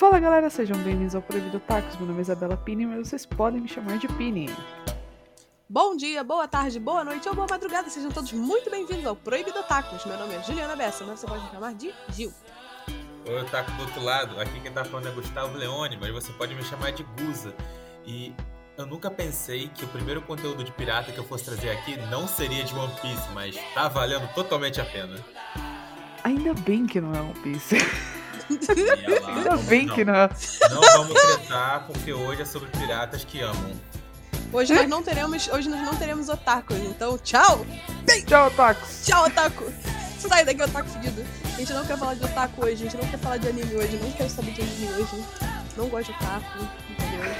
Fala galera, sejam bem-vindos ao Proibido Tacos. Meu nome é Isabela Pini, mas vocês podem me chamar de Pini. Bom dia, boa tarde, boa noite ou boa madrugada. Sejam todos muito bem-vindos ao Proibido Tacos. Meu nome é Juliana Bessa, mas você pode me chamar de Gil. Oi, eu taco do outro lado. Aqui quem tá falando é Gustavo Leone, mas você pode me chamar de Guza. E eu nunca pensei que o primeiro conteúdo de pirata que eu fosse trazer aqui não seria de One Piece, mas tá valendo totalmente a pena. Ainda bem que não é One Piece. Ainda bem não, que não é. Não vamos tretar, porque hoje é sobre piratas que amam. Hoje nós não teremos, hoje nós não teremos otakus, então tchau! Tchau, Tacos! Tchau, otaku! Sai daqui, otaku fedido. A gente não quer falar de otaku hoje, a gente não quer falar de anime hoje, não quero saber de anime hoje. Não gosto de otaku, entendeu?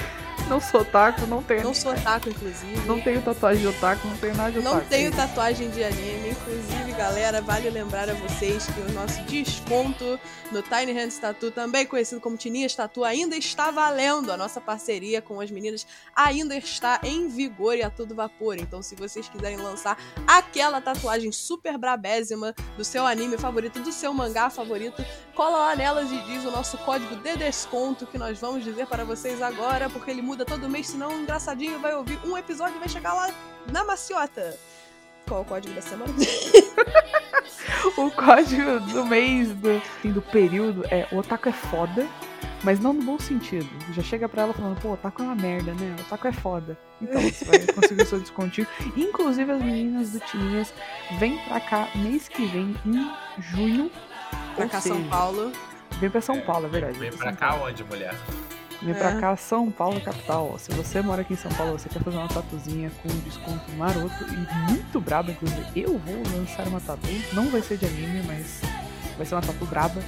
Não sou otaku, não tenho. Não sou otaku, inclusive. Não tenho tatuagem de otaku, não tenho nada de Não otaku. tenho tatuagem de anime, inclusive, galera, vale lembrar a vocês que o nosso desconto no Tiny Hands Tattoo, também conhecido como Tininhas Tattoo, ainda está valendo. A nossa parceria com as meninas ainda está em vigor e a todo vapor. Então, se vocês quiserem lançar aquela tatuagem super brabésima do seu anime favorito, do seu mangá favorito, cola lá nelas e diz o nosso código de desconto que nós vamos dizer para vocês agora, porque ele muda todo mês, senão um engraçadinho vai ouvir um episódio e vai chegar lá na maciota. Qual é o código da semana? O código do mês, do, assim, do período, é o otaku é foda, mas não no bom sentido. Já chega pra ela falando, pô, otaku é uma merda, né? Otaku é foda. Então você vai conseguir o seu descontinho. Inclusive as meninas do Tininhas vêm pra cá mês que vem, em junho. pra cá, seja, São Paulo. Vem pra São Paulo, é verdade. Vem São pra cá onde, mulher? Vem pra É. cá, São Paulo, capital. Se você mora aqui em São Paulo, você quer fazer uma tatuzinha com um desconto maroto e muito braba, inclusive, eu vou lançar uma tatu. Não vai ser de anime, mas vai ser uma tatu braba.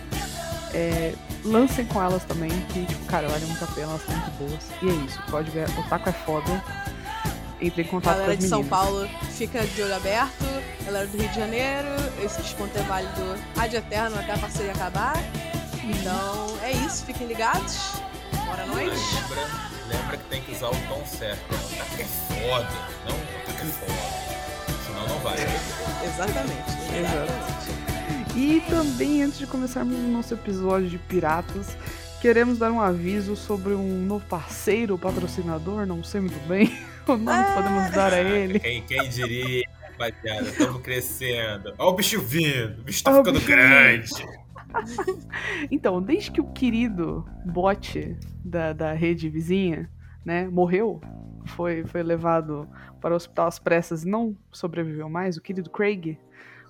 É, lancem com elas também, que, tipo, cara, vale muito a pena, elas são muito boas. E é isso, o código é Otaku é foda. Entre em contato com Galera as de São. Paulo fica de olho aberto. Galera do Rio de Janeiro, esse desconto é válido ad eterno até a parceria acabar. Então é isso, fiquem ligados. Bora nós. Lembra, lembra que tem que usar o tom certo. né? O taco é foda, não o taco é foda. Senão não vai. Exatamente. Exato. E também, antes de começarmos o nosso episódio de Piratas, queremos dar um aviso sobre um novo parceiro, patrocinador, não sei muito bem o nome que podemos dar a ele. Quem, quem diria, rapaziada? Estamos crescendo. Olha o bicho vindo. O bicho tá Ó o ficando bicho grande. Então, desde que o querido bot da, da rede vizinha, né, morreu, foi, foi levado para o hospital às pressas e não sobreviveu mais, o querido Craig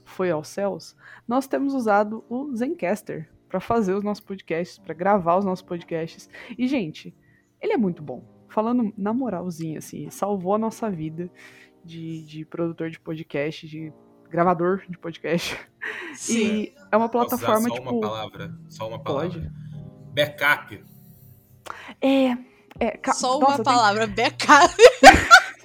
foi aos céus, nós temos usado o Zencaster para fazer os nossos podcasts, para gravar os nossos podcasts. E, gente, ele é muito bom. Falando na moralzinha, assim, salvou a nossa vida de, de produtor de podcast, de gravador de podcast. Sim. E é uma Posso usar plataforma, só tipo. uma palavra. Só uma palavra. Pode. Backup. É. é ca- Só nossa, uma tem- palavra, backup.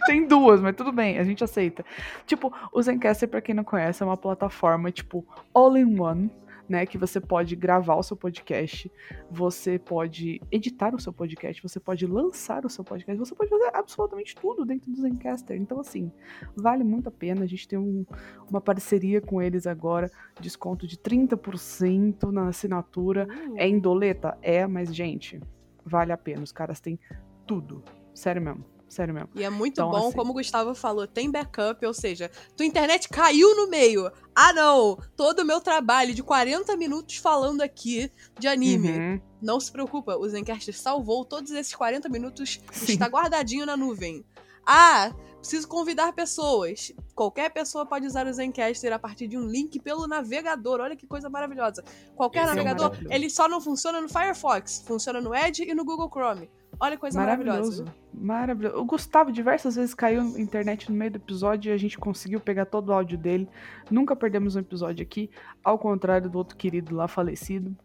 Tem, duas, mas tudo bem, a gente aceita. Tipo, o Zencaster, pra quem não conhece, é uma plataforma, tipo, all-in-one, né? Que você pode gravar o seu podcast, você pode editar o seu podcast, você pode lançar o seu podcast, você pode fazer absolutamente tudo dentro do Zencaster. Então, assim, vale muito a pena. A gente tem um- uma parceria com eles agora, desconto de 30% na assinatura. É em doleta? É, mas, gente, vale a pena. Os caras têm tudo. Sério mesmo. Sério mesmo. E é muito Então, bom, assim- como o Gustavo falou, tem backup, ou seja, tua internet caiu no meio. Ah, não! Todo o meu trabalho de 40 minutos falando aqui de anime. Uhum. Não se preocupa, o Zencast salvou todos esses 40 minutos, Sim. está guardadinho na nuvem. Ah, preciso convidar pessoas. Qualquer pessoa pode usar o Zencaster a partir de um link pelo navegador. Olha que coisa maravilhosa. Qualquer Esse é navegador, maravilhoso. ele só não funciona no Firefox, funciona no Edge e no Google Chrome. Olha que coisa maravilhosa. Maravilhoso. Maravilhoso. O Gustavo diversas vezes caiu na internet no meio do episódio e a gente conseguiu pegar todo o áudio dele. Nunca perdemos um episódio aqui, ao contrário do outro querido lá falecido.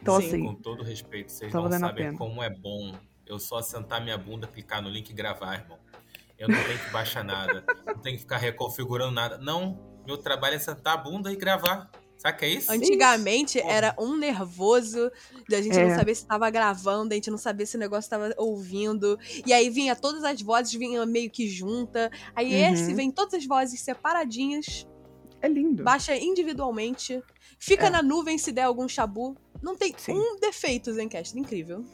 Então, Sim. assim, Com todo respeito, vocês não sabem pena. como é bom eu só sentar minha bunda, clicar no link e gravar, irmão. Eu não tenho que baixar nada, não tenho que ficar reconfigurando nada. Não, meu trabalho é sentar a bunda e gravar. Sabe o que é isso? Antigamente Isso. era um nervoso da gente É. não saber se tava gravando, a gente não sabia se o negócio tava ouvindo. E aí vinha todas as vozes, vinha meio que junta. Aí Uhum. esse vem todas as vozes separadinhas, é lindo. baixa individualmente, fica É. na nuvem se der algum chabu. Não tem Sim. um defeito, Zencast. Incrível.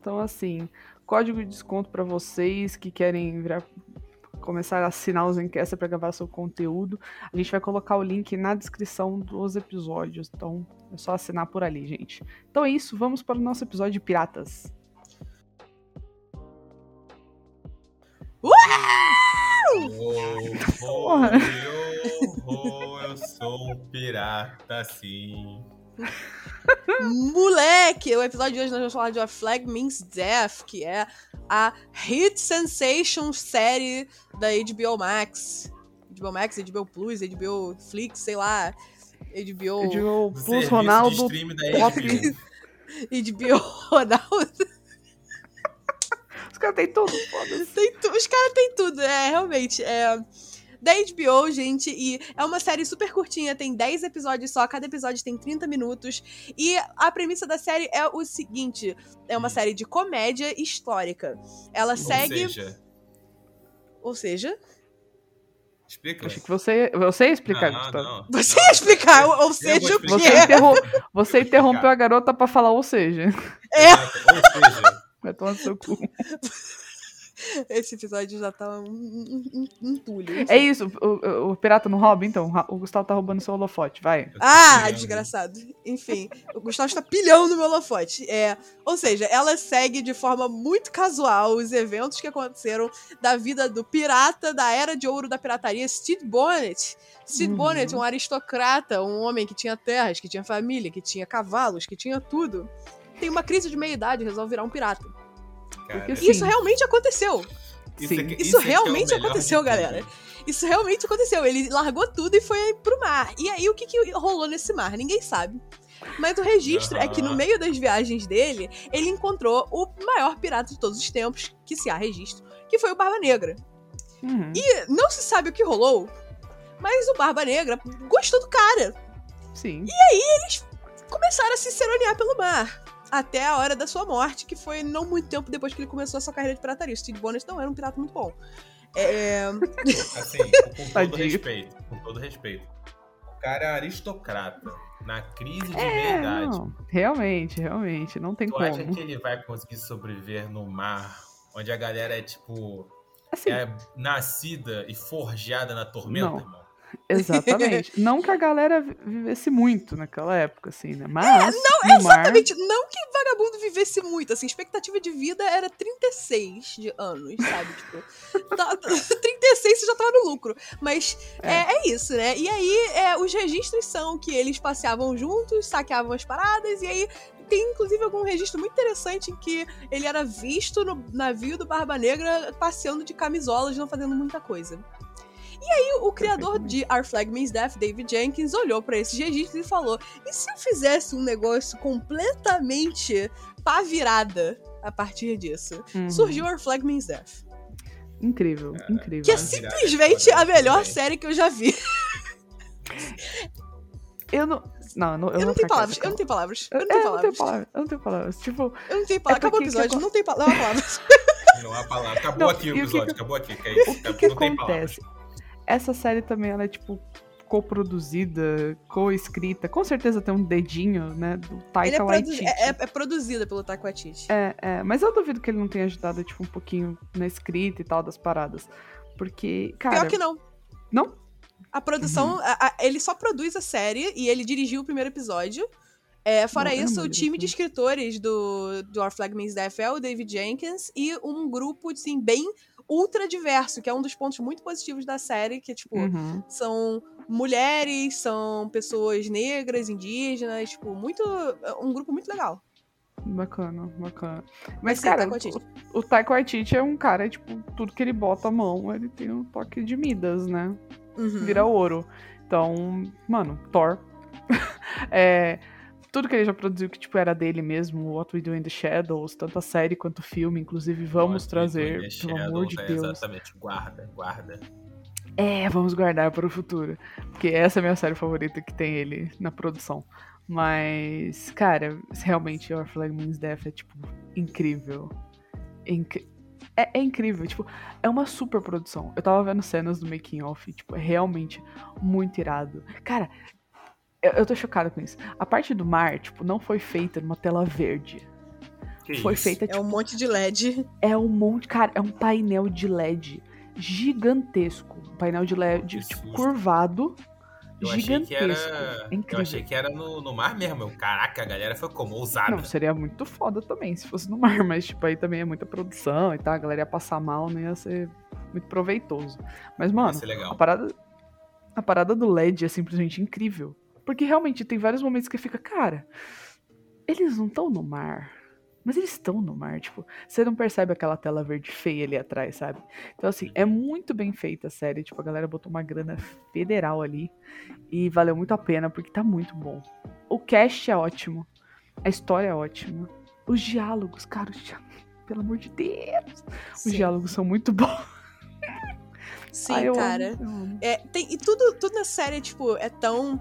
Então, assim, código de desconto pra vocês que querem virar- começar a assinar os Encaster pra gravar seu conteúdo. A gente vai colocar o link na descrição dos episódios. Então, é só assinar por ali, gente. Então é isso, vamos para o nosso episódio de Piratas. Oh, Porra. oh, oh, eu sou um pirata, sim. Moleque! O episódio de hoje nós vamos falar de A Flag Means Death, que é a hit sensation série da HBO Max. HBO Max, HBO Plus, HBO Flix, sei lá. HBO... HBO Plus serviço Ronaldo. de stream da Top. HBO. Ronaldo. Os caras têm tudo, foda-se. Os caras têm tudo, é, realmente. É da HBO, gente, e é uma série super curtinha, tem 10 episódios só, cada episódio tem 30 minutos. E a premissa da série é o seguinte: é uma série de comédia histórica. Ela segue. Ou seja, Ou seja, explica. Achei que você, você ia explicar, não, Gustavo. não. você ia explicar, ou, ou seja, o explicar. Você, que é. interrom- você interrompeu a garota pra falar, ou seja, É. Ou seja, vai tomar no seu cu. Esse episódio já tá um, um, um- um entulho. É isso, o, o- pirata não rouba, então. O Gustavo tá roubando seu holofote, vai. Ah, desgraçado. Enfim, o Gustavo está pilhando meu holofote. É, ou seja, ela segue de forma muito casual os eventos que aconteceram da vida do pirata da era de ouro da pirataria, Steve Bonnet. Steve Uhum. Bonnet, um aristocrata, um homem que tinha terras, que tinha família, que tinha cavalos, que tinha tudo. Tem uma crise de meia-idade e resolve virar um pirata. Cara, Porque E isso realmente aconteceu. isso Sim. aqui- Isso aqui é o realmente de aconteceu, galera. Isso realmente aconteceu. Ele largou tudo e foi pro mar. E aí, o que, que rolou nesse mar? Ninguém sabe. Mas o registro é que no meio das viagens dele, ele encontrou o maior pirata de todos os tempos, que se há registro, que foi o Barba Negra. Uhum, E não se sabe o que rolou, mas o Barba Negra gostou do cara. Sim. Começaram a se seronear pelo mar. Até a hora da sua morte, que foi não muito tempo depois que ele começou a sua carreira de pirataria. Steve Bonnet não era um pirata muito bom. É, Assim, com todo Tadinho. respeito, com todo respeito. O cara é aristocrata, na crise de É, meia-idade. não, realmente, realmente, não tem Tu como. acha que ele vai conseguir sobreviver no mar, onde a galera é, tipo, Assim, é nascida e forjada na tormenta, Não. irmão? exatamente. não que a galera vi- vivesse muito naquela época, assim, né? Mas, não, no mar, Exatamente, não que vagabundo vivesse muito, assim, expectativa de vida era 36 de anos, sabe? Tipo, tá- 36 você já tava no lucro. Mas é, É. é isso, né? E aí, é, os registros são que eles passeavam juntos, saqueavam as paradas, e aí tem inclusive algum registro muito interessante em que ele era visto no navio do Barba Negra passeando de camisolas, não fazendo muita coisa. E aí, o criador de Our Flag Means Death, David Jenkins, olhou pra esses registros e falou: e se eu fizesse um negócio completamente pá virada a partir disso? uhum, Surgiu Our Flag Means Death. Incrível, incrível. Que é Pá virada simplesmente é foda, a melhor série que eu já vi. Eu não. Não, eu não, Eu não vou tenho palavras, eu não tenho palavras. Eu não tenho É, eu não tenho palavras. palavras. Eu não tenho palavras. Tipo, Eu não tenho palavras. Acabou o que episódio, eu- não tem não há palavras. Não há palavra. Acabou Não, aqui o que episódio, que- acabou aqui. Que é isso, o que, que não tem palavras. Essa série também, ela é, tipo, co-produzida, co-escrita. Com certeza tem um dedinho, né, do Taika é, Waititi. é, é- é produzida pelo Taika Waititi. É, é, mas eu duvido que ele não tenha ajudado, tipo, um pouquinho na escrita e tal das paradas. Porque, cara... Pior que não. Não? A produção, Uhum. a- a- ele só produz a série e ele dirigiu o primeiro episódio. É, fora Não, isso, o time de escritores do, do Our Flag Means Death é o David Jenkins e um grupo, assim, bem ultra diverso, que é um dos pontos muito positivos da série, que, tipo, Uhum. são mulheres, são pessoas negras, indígenas, tipo, muito. um grupo muito legal. Bacana, bacana. Mas, sim, cara, o, o Taika Waititi é um cara, tipo, tudo que ele bota a mão, ele tem um toque de Midas, né? Uhum. Vira ouro. Então, mano, Thor. é, tudo que ele já produziu que, tipo, era dele mesmo, What We Do in the Shadows, tanto a série quanto o filme, inclusive, vamos Nossa, trazer, pelo amor de Shadows, é Deus. Exatamente, guarda, guarda. É, vamos guardar para o futuro. Porque essa é a minha série favorita que tem ele na produção. Mas, cara, realmente, Our Flag Means Death é, tipo, incrível. Inc- é, é incrível, tipo, é uma super produção. Eu tava vendo cenas do making off, tipo, é realmente muito irado. Cara, Eu, eu tô chocada com isso. A parte do mar, tipo, não foi feita numa tela verde. Que foi isso? feita, É tipo, um monte de LED. é um monte. Cara, é um painel de LED gigantesco. Um painel de LED, tipo, curvado. Eu achei que gigantesco. era. É incrível. Eu achei que era no, no mar mesmo. Eu, Caraca, a galera foi como? Ousada. Não, seria muito foda também se fosse no mar, mas tipo, aí também é muita produção e tal, a galera ia passar mal, não ia ser muito proveitoso. Mas, mano, a parada, a parada do LED é simplesmente incrível. Porque realmente tem vários momentos que fica, cara, eles não estão no mar. Mas eles estão no mar, tipo, você não percebe aquela tela verde feia ali atrás, sabe? Então, assim, é muito bem feita a série. Tipo, a galera botou uma grana federal ali. E valeu muito a pena, porque tá muito bom. O cast é ótimo. A história é ótima. Os diálogos, cara, os diálogos, pelo amor de Deus. Os Sim, diálogos são muito bons. Sim, eu cara. amo, amo. É, tem, e tudo, tudo na série, tipo, é tão.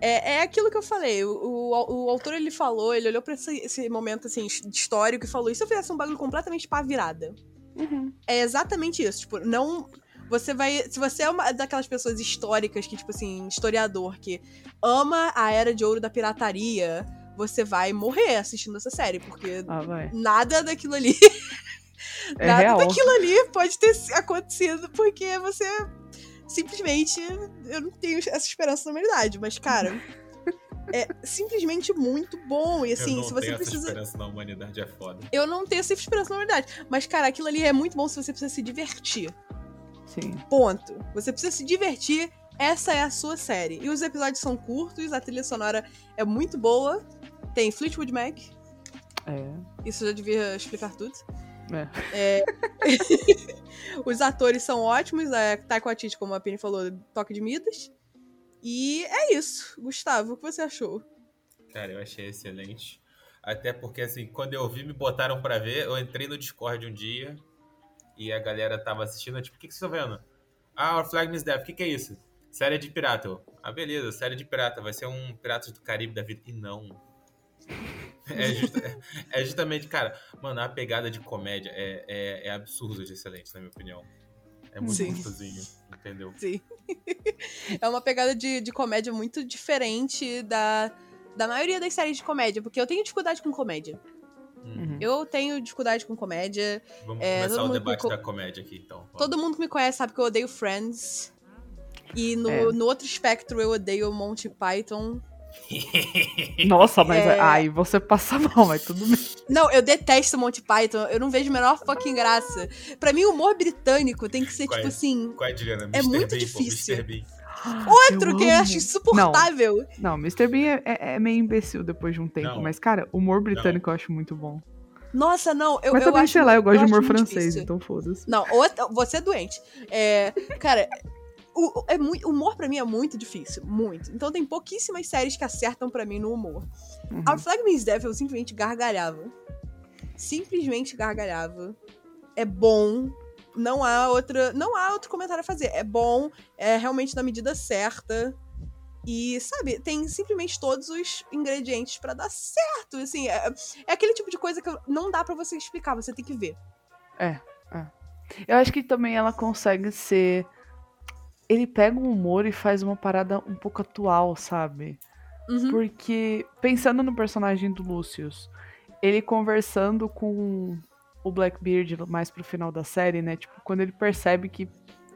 É, é aquilo que eu falei. O, o, o autor ele falou, ele olhou pra esse, esse momento assim, histórico e falou: e se eu fizesse um bagulho completamente pá virada? Uhum. É exatamente isso. Tipo, não. Você vai. Se você é uma daquelas pessoas históricas que, tipo assim, historiador, que ama a era de ouro da pirataria, você vai morrer assistindo essa série, porque Ah, nada daquilo ali. É nada real. daquilo ali pode ter acontecido, porque você simplesmente. Eu não tenho essa esperança na humanidade, mas, cara. É simplesmente muito bom. E assim, eu não se você tenho precisa. essa esperança na humanidade, é foda. Eu não tenho essa esperança na humanidade. Mas, cara, aquilo ali é muito bom se você precisa se divertir. Sim. Ponto. Você precisa se divertir. Essa é a sua série. E os episódios são curtos, a trilha sonora é muito boa. Tem Fleetwood Mac. É. Isso eu já devia explicar tudo. É. É. os atores são ótimos. A Taika Waititi, como a Penny falou, toque de Midas. E é isso. Gustavo, o que você achou? Cara, eu achei excelente. Até porque, assim, quando eu vi, me botaram pra ver, eu entrei no Discord um dia e a galera tava assistindo, tipo, o que, que vocês estão vendo? Ah, Our Flag Means Death, o que, que é isso? Série de pirata. Ah, beleza, série de pirata, vai ser um Piratas do Caribe da vida. E não. É, justa- é justamente, cara, mano, a pegada de comédia é, é, é absurda de excelente, na minha opinião. É muito Sim. gostosinho, entendeu? Sim. é uma pegada de, de comédia muito diferente da, da maioria das séries de comédia, porque eu tenho dificuldade com comédia. Uhum. Eu tenho dificuldade com comédia. Vamos É, começar o debate da comédia aqui, então. Vamos. Todo mundo que me conhece sabe que eu odeio Friends. E no, É. no outro espectro eu odeio Monty Python. Nossa, mas É. aí você passa mal, mas tudo bem. Não, eu detesto Monty Python. Eu não vejo a menor fucking graça. Pra mim, o humor britânico tem que ser, Qual é? tipo assim. Qual é, Juliana? É Mr. muito Bean, pô, difícil. Mr. Bean. Outro Eu que eu amo. acho insuportável. Não, Mr. Bean é, é- é meio imbecil depois de um tempo, Não. mas, cara, humor britânico eu acho muito bom. Nossa, não. Eu, mas eu também, acho, sei lá, eu gosto de acho humor francês, difícil. então foda-se. Não, outra, você é doente. É, cara, o, é muito, humor pra mim é muito difícil. Muito. Então tem pouquíssimas séries que acertam pra mim no humor. Uhum. Our Flag Means Death eu simplesmente gargalhava. Simplesmente gargalhava. É bom. Não há outra, não há outro comentário a fazer. É bom, é realmente na medida certa. E, sabe, tem simplesmente todos os ingredientes pra dar certo. Assim, é, é aquele tipo de coisa que não dá pra você explicar, você tem que ver. Eu acho que também ela consegue ser. Ele pega um humor e faz uma parada um pouco atual, sabe? Uhum. Porque, pensando no personagem do Lucius, ele conversando com o Blackbeard mais pro final da série, né? Tipo, quando ele percebe que.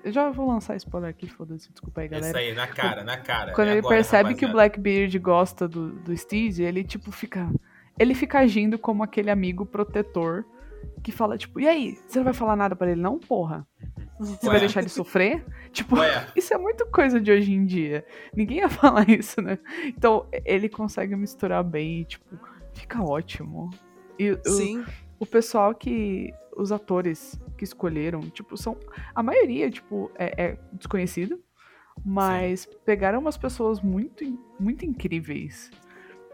Eu já vou lançar spoiler aqui, foda-se, desculpa aí, Isso galera. aí, na cara, na cara. Quando É ele agora, percebe que o rapaziada. Blackbeard gosta do, do Steed, ele, tipo, fica. Ele fica agindo como aquele amigo protetor que fala, tipo, e aí? Você não vai falar nada pra ele, não, porra? Você vai Ué. deixar ele sofrer? Tipo, Ué, isso é muito coisa de hoje em dia. Ninguém ia falar isso, né? Então, ele consegue misturar bem e, tipo, fica ótimo. E o, Sim. o pessoal que. Os atores que escolheram, tipo, são. A maioria, tipo, é, é desconhecido. Mas pegaram umas pessoas muito, muito incríveis.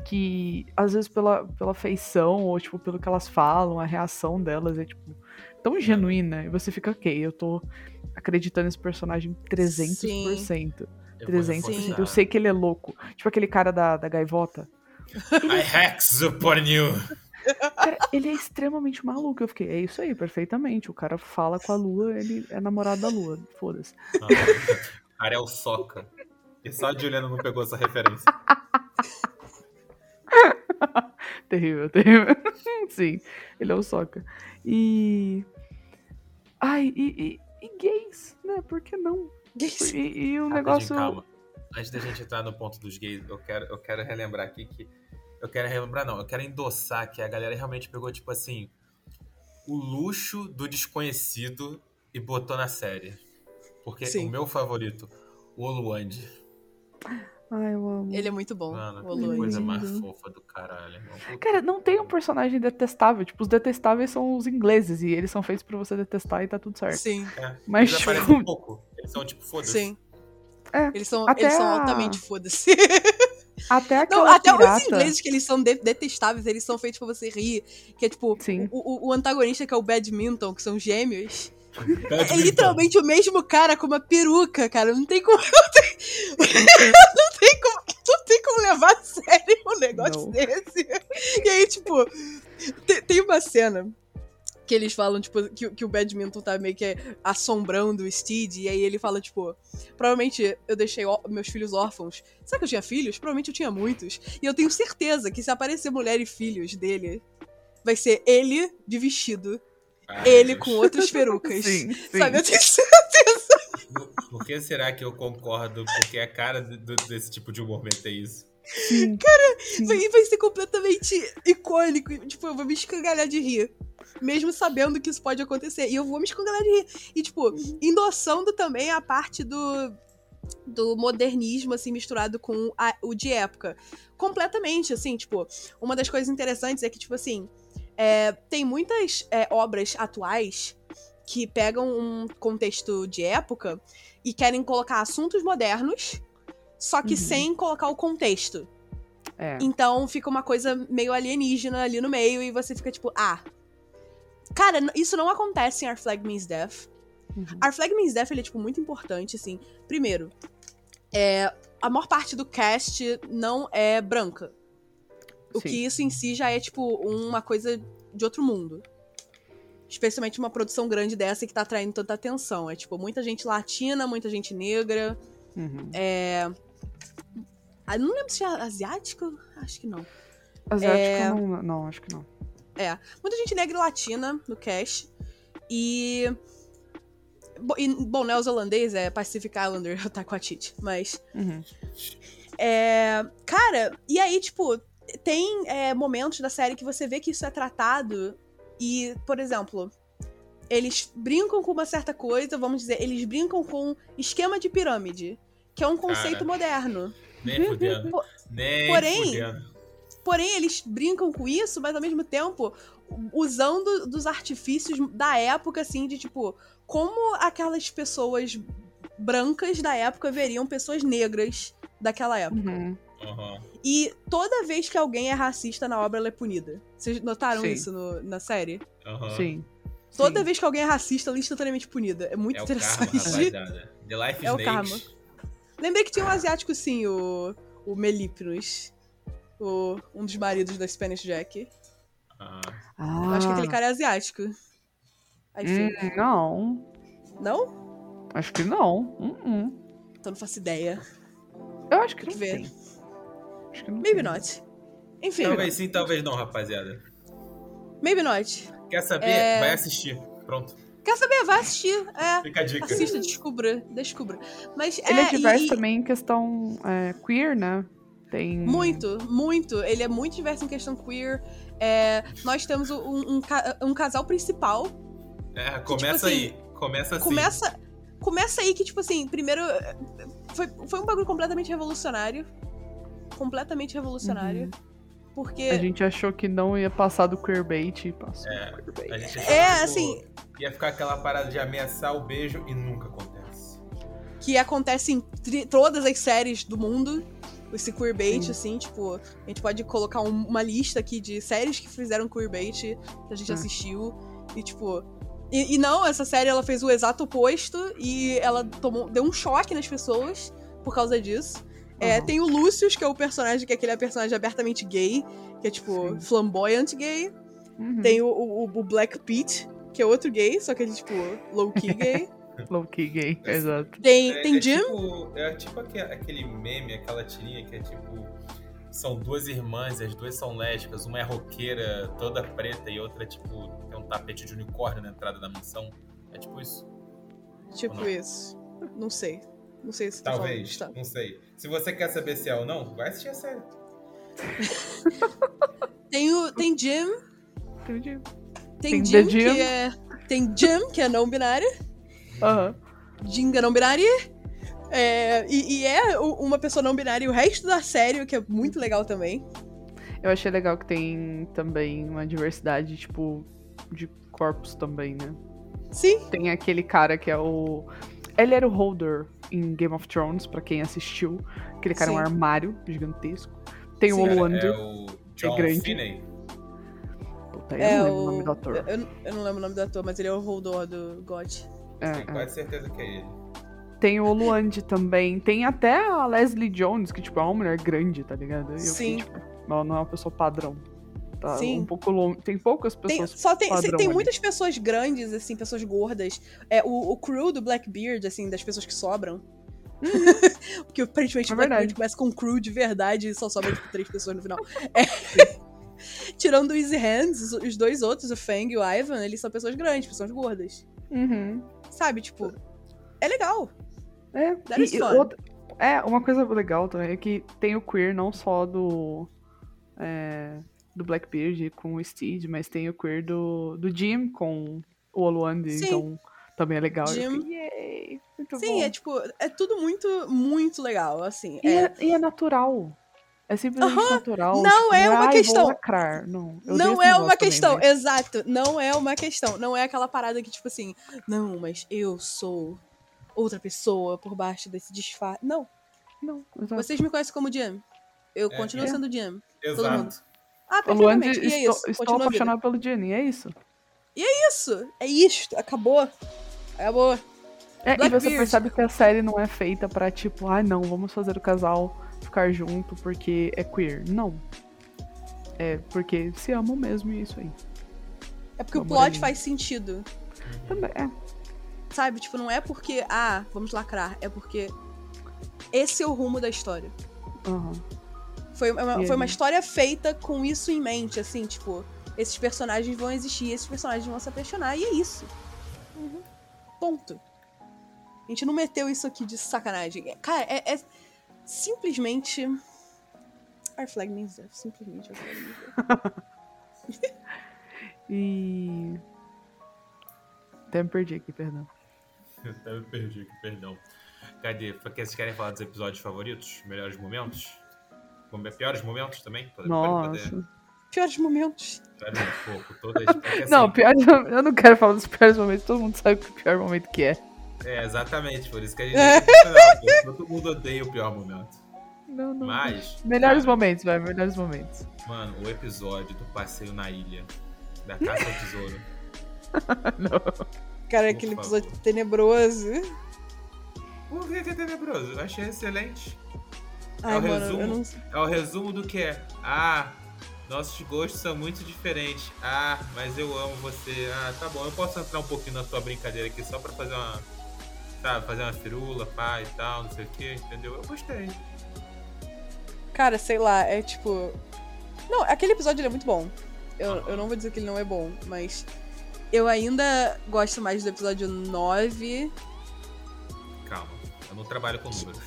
Que, às vezes, pela, pela feição, ou, tipo, pelo que elas falam, a reação delas é, tipo, tão genuína. E você fica, ok, eu tô acreditando nesse personagem 300%. eu vou 300%. reforçar. Eu sei que ele é louco. Tipo aquele cara da, da gaivota. I hex upon you. Cara, ele é extremamente maluco. Eu fiquei, é isso aí, perfeitamente. O cara fala com a lua, ele é namorado da lua. Foda-se. Ah, o cara é o Soca. E só a Juliana não pegou essa referência. terrível, terrível. Sim, ele é o Soca. E. Ai, e, e, e gays, né? Por que não? Gays. E, e Rapidinho, negócio. calma. Antes da gente entrar no ponto dos gays, eu quero, eu quero relembrar aqui que. Eu quero relembrar, não, eu quero endossar que a galera realmente pegou, tipo assim, o luxo do desconhecido e botou na série. Porque Sim. o meu favorito, o Oluande. Ai, eu amo. Ele é muito bom, Mano, o que coisa mais fofa do caralho, irmão. Cara, não tem um personagem detestável. Tipo, os detestáveis são os ingleses e eles são feitos pra você detestar e tá tudo certo. Sim, É, Mas, eles tipo, aparecem um pouco. Eles são tipo, foda-se. sim. É, Eles são, até eles são a- altamente foda-se. até Não, até pirata... os ingleses que eles são de- detestáveis, eles são feitos pra você rir. Que é tipo, o, o- o antagonista que é o Badminton, que são gêmeos. Badminton. É literalmente o mesmo cara com uma peruca, cara. Não tem como. Não tem, não tem como. Não tem como levar a sério um negócio Não. desse. E aí, tipo, tem, tem uma cena que eles falam, tipo, que, que o Badminton tá meio que assombrando o Steed, e aí ele fala, tipo, provavelmente eu deixei meus filhos órfãos. Será que eu tinha filhos? Provavelmente eu tinha muitos. E eu tenho certeza que se aparecer mulher e filhos dele, vai ser ele de vestido, Ai, ele Deus. com outras perucas. Sim, sim. Sabe, eu tenho certeza. Por- que será que eu concordo? Porque a cara do- do- desse tipo de humor é isso. Sim. Sim. Vai, vai ser completamente icônico. Tipo, eu vou me escangalhar de rir. Mesmo sabendo que isso pode acontecer. E eu vou me escangalhar de rir. E, tipo, endossando também a parte do, do modernismo, assim, misturado com a- o de época. Completamente, assim, tipo, uma das coisas interessantes é que, tipo assim, é, tem muitas é, obras atuais que pegam um contexto de época e querem colocar assuntos modernos, só que Uhum. sem colocar o contexto. É. Então fica uma coisa meio alienígena ali no meio e você fica tipo, ah. Cara, isso não acontece em Our Flag Means Death. Uhum. Our Flag Means Death ele é, tipo, muito importante, assim. Primeiro, é, a maior parte do cast não é branca. O Sim. que isso em si já é, tipo, uma coisa de outro mundo. Especialmente uma produção grande dessa que tá atraindo tanta atenção. É, tipo, muita gente latina, muita gente negra. Uhum. É... Ah, não lembro se é asiático. Acho que não. Asiático É. não, não, acho que não. Muita gente negra e latina no cast. E. E, bom, neozelandês é Pacific Islander, tá com a Tite. Mas. Uhum. É. Cara, e aí, tipo, tem é, momentos da série que você vê que isso é tratado. E, por exemplo, eles brincam com uma certa coisa, vamos dizer, eles brincam com esquema de pirâmide. Que é um conceito Cara. moderno. Nem fudendo. Po- Nem porém, fudendo. Porém, eles brincam com isso, mas ao mesmo tempo usando dos artifícios da época, assim, de tipo, como aquelas pessoas brancas da época veriam pessoas negras daquela época. Uhum. Aham. E toda vez que alguém é racista na obra, ela é punida. Vocês notaram Sim. isso no- na série? Aham. Toda Sim. Sim. vez que alguém é racista, ela é instantaneamente punida. É muito É o karma, interessante. rapaziada. The Life É o Snakes. karma. Lembrei que tinha um asiático, sim, o, o Melipnos. O, um dos maridos da Spanish Jack. Ah, Ah, Eu acho que aquele cara é asiático. Hum, não. Não? Acho que não. Uhum. Então não faço ideia. Eu acho que Tem não que ver. tem. Acho que não Maybe tem. not. Enfim, talvez sim, talvez não, rapaziada. maybe not. Quer saber? É. Vai assistir. Pronto. Quer saber? Vai assistir. É. Fica a dica. Assista, descubra. Descubra. Mas Ele é, é, diverso e- também em questão é, queer, né? Tem. Muito, muito. Ele é muito diverso em questão queer. É, nós temos um, um um casal principal. É, tipo começa assim, aí. Começa assim. Começa, começa aí que, tipo assim, primeiro. Foi, foi um bagulho completamente revolucionário. Completamente revolucionário. Uhum. Porque. A gente achou que não ia passar do queerbait e passou É, do queerbait. A gente É, que, assim- tipo, Ia ficar aquela parada de ameaçar o beijo e nunca acontece. que acontece em todas as séries do mundo. Esse queerbait, Sim. assim, tipo, a gente pode colocar um- uma lista aqui de séries que fizeram queerbait que a gente Ah. assistiu. E, tipo. E, e não, essa série ela fez o exato oposto e ela tomou, deu um choque nas pessoas por causa disso. É, Uhum. tem o Lucius, que é o personagem, que é aquele personagem abertamente gay, que é tipo Sim. flamboyant gay. Uhum. Tem o, o, o Black Pete, que é outro gay, só que ele, tipo, low-key gay. Low-key gay, exato. Tem, É, tem é Jim, Tipo, é tipo aque- aquele meme, aquela tirinha que é tipo. são duas irmãs e as duas são lésbicas. Uma é roqueira, toda preta, e outra, tipo, tem um tapete de unicórnio na entrada da mansão. É tipo isso. Tipo não? isso. Não sei. Não sei se tá Talvez, falando. não sei. Se você quer saber se é ou não, vai assistir a série. Tem, o, tem Jim. Tem, Tem Jim, Jim. que é. Tem Jim, que é não binário. Aham. Jinga não binária. É, e, e é uma pessoa não binária e o resto da série, o que é muito legal também. Eu achei legal que tem também uma diversidade, tipo, de corpos também, né? Sim, Tem aquele cara que é o. Ele era o Holder em Game of Thrones, pra quem assistiu. Aquele cara é um Sim. armário gigantesco. Tem Sim. o Cara, Olander. é o John grande. Finney. Puta, eu é não lembro o. o nome do ator. Eu, eu- não lembro o nome do ator, mas ele é o Holdor do God. É, Tenho é. quase certeza que é ele. Tem o Luand também. Tem até a Leslie Jones, que, tipo, é uma mulher grande, tá ligado? E eu Sim. fiquei, tipo, ela não é uma pessoa padrão. Tá Sim. um pouco. Tem poucas Tem, pessoas só tem, padrão tem ali. muitas pessoas grandes, assim, pessoas gordas. É, o, o crew do Blackbeard, assim, das pessoas que sobram. Porque aparentemente É o Blackbeard começa com um crew de verdade e só sobram, tipo, três pessoas no final. É. Tirando o Easy Hands, os, dois outros, o Fang e o Ivan, eles são pessoas grandes, pessoas gordas. Uhum. Sabe, tipo, é legal. É, That e- outra- é, uma coisa legal também é que tem o queer não só do. é, do Blackbeard com o Steed, mas tem o queer do, do Jim com o Oluande, então também é legal. Jim. fiquei! Muito Sim, bom. é tipo, é tudo muito, muito legal, assim. E É, é, e é natural. É simplesmente natural. Não tipo, é uma "Ai, vou questão." lacrar." Não, Não é uma também, questão, mas- exato. Não é uma questão. Não é aquela parada que, tipo assim, não, mas eu sou outra pessoa por baixo desse disfarce. Não, Não, exato. vocês me conhecem como Jim. Eu É, continuo é. sendo Jim. mundo. Exato. Ah, O. E é estou, isso. estou apaixonado pelo Jenny, é isso. Isso, é isto. Acabou. Acabou. É, e você percebe que a série não é feita pra, tipo, ah, não, vamos fazer o casal ficar junto porque é queer. Não. É porque se amam mesmo e é isso aí. É porque o plot faz sentido. Também, é. Sabe? Tipo, não é porque, ah, vamos lacrar. É porque esse é o rumo da história. aham. Foi uma, foi uma história feita com isso em mente, assim, tipo, esses personagens vão existir, esses personagens vão se apaixonar, e é isso. Ponto. A gente não meteu isso aqui de sacanagem. Cara, é, é simplesmente. Our flag means death. Simplesmente our flag means death. E. Até me perdi aqui, perdão. Até me perdi aqui, perdão. Cadê? Vocês querem falar dos episódios favoritos? Melhores momentos? Mom- Piores momentos também? Pode poder. Nossa. Piores momentos. Piores momentos, pouco. Todas. porque, assim, Não, pior, eu não quero falar dos piores momentos, todo mundo sabe que o pior momento que é. É, exatamente. Por isso que a gente. Não, Todo mundo odeia o pior momento. Não, não. Mas. Melhores cara, momentos, vai, melhores momentos. Mano, o episódio do passeio na ilha. Da caça ao tesouro. não. Cara, Por aquele favor. episódio tenebroso. Por que que é tenebroso? Eu achei excelente. Ai, o mano, resumo. não. É o resumo do que é. Ah, nossos gostos são muito diferentes. Ah, mas eu amo você. Ah, tá bom. Eu posso entrar um pouquinho na tua brincadeira aqui só pra fazer uma. Sabe, fazer uma firula, pá e tal, não sei o que, entendeu? Eu gostei. Cara, sei lá, é tipo. Não, aquele episódio ele é muito bom. Eu, eu não vou dizer que ele não é bom, mas. Eu ainda gosto mais do episódio 9, Calma, eu não trabalho com números.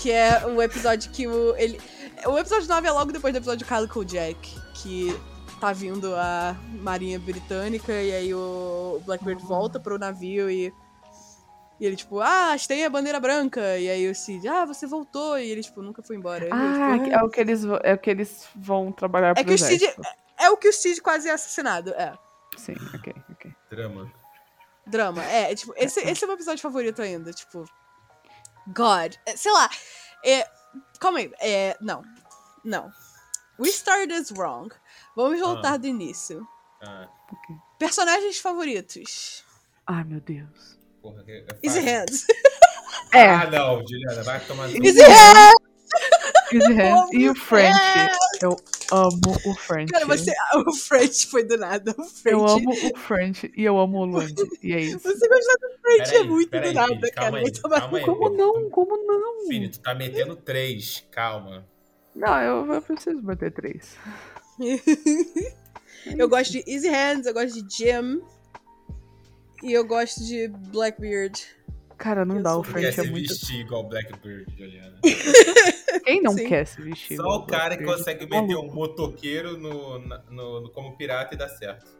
Que é o episódio que o. Ele, o episódio 9 é logo depois do episódio Calico Jack, que tá vindo a Marinha Britânica e aí o Blackbeard volta pro navio e. E ele, tipo, ah, tem a bandeira branca. E aí o Cid, ah, você voltou. E ele, tipo, nunca foi embora. E eu, Ah, tipo, é o que eles, é o que eles vão trabalhar pro É que o Cid- exército. é o que o Cid quase é assassinado. É. Sim, ok, ok. Drama. Drama. É, tipo, esse, esse é meu episódio favorito ainda. Tipo. God. É, Sei lá. É, calma aí. É, não. Não. We started this wrong. Vamos voltar do início. Ah. Personagens favoritos. Ai, meu Deus. porra, que é Easy. Hands. É, Ah, não, Juliana, vai tomar. Easy Hands! Easy Hands. E o French. É. Eu amo o French. Cara, você. O French foi do nada. O French. Eu amo o French e eu amo o Luand. E é isso. Você gostar do French é muito do nada, Fini, cara. aí, calma aí. Como não? Como não? Fini, tu tá metendo três, calma. Não, eu, eu preciso bater três. eu gosto de Easy Hands, eu gosto de Jim. E eu gosto de Blackbeard. Cara, não Eu dá, o French é muito. vestir igual Blackbird, Juliana. Quem não Sim. quer se vestir? Só o cara que consegue meter um motoqueiro no, no- no- como pirata e dá certo.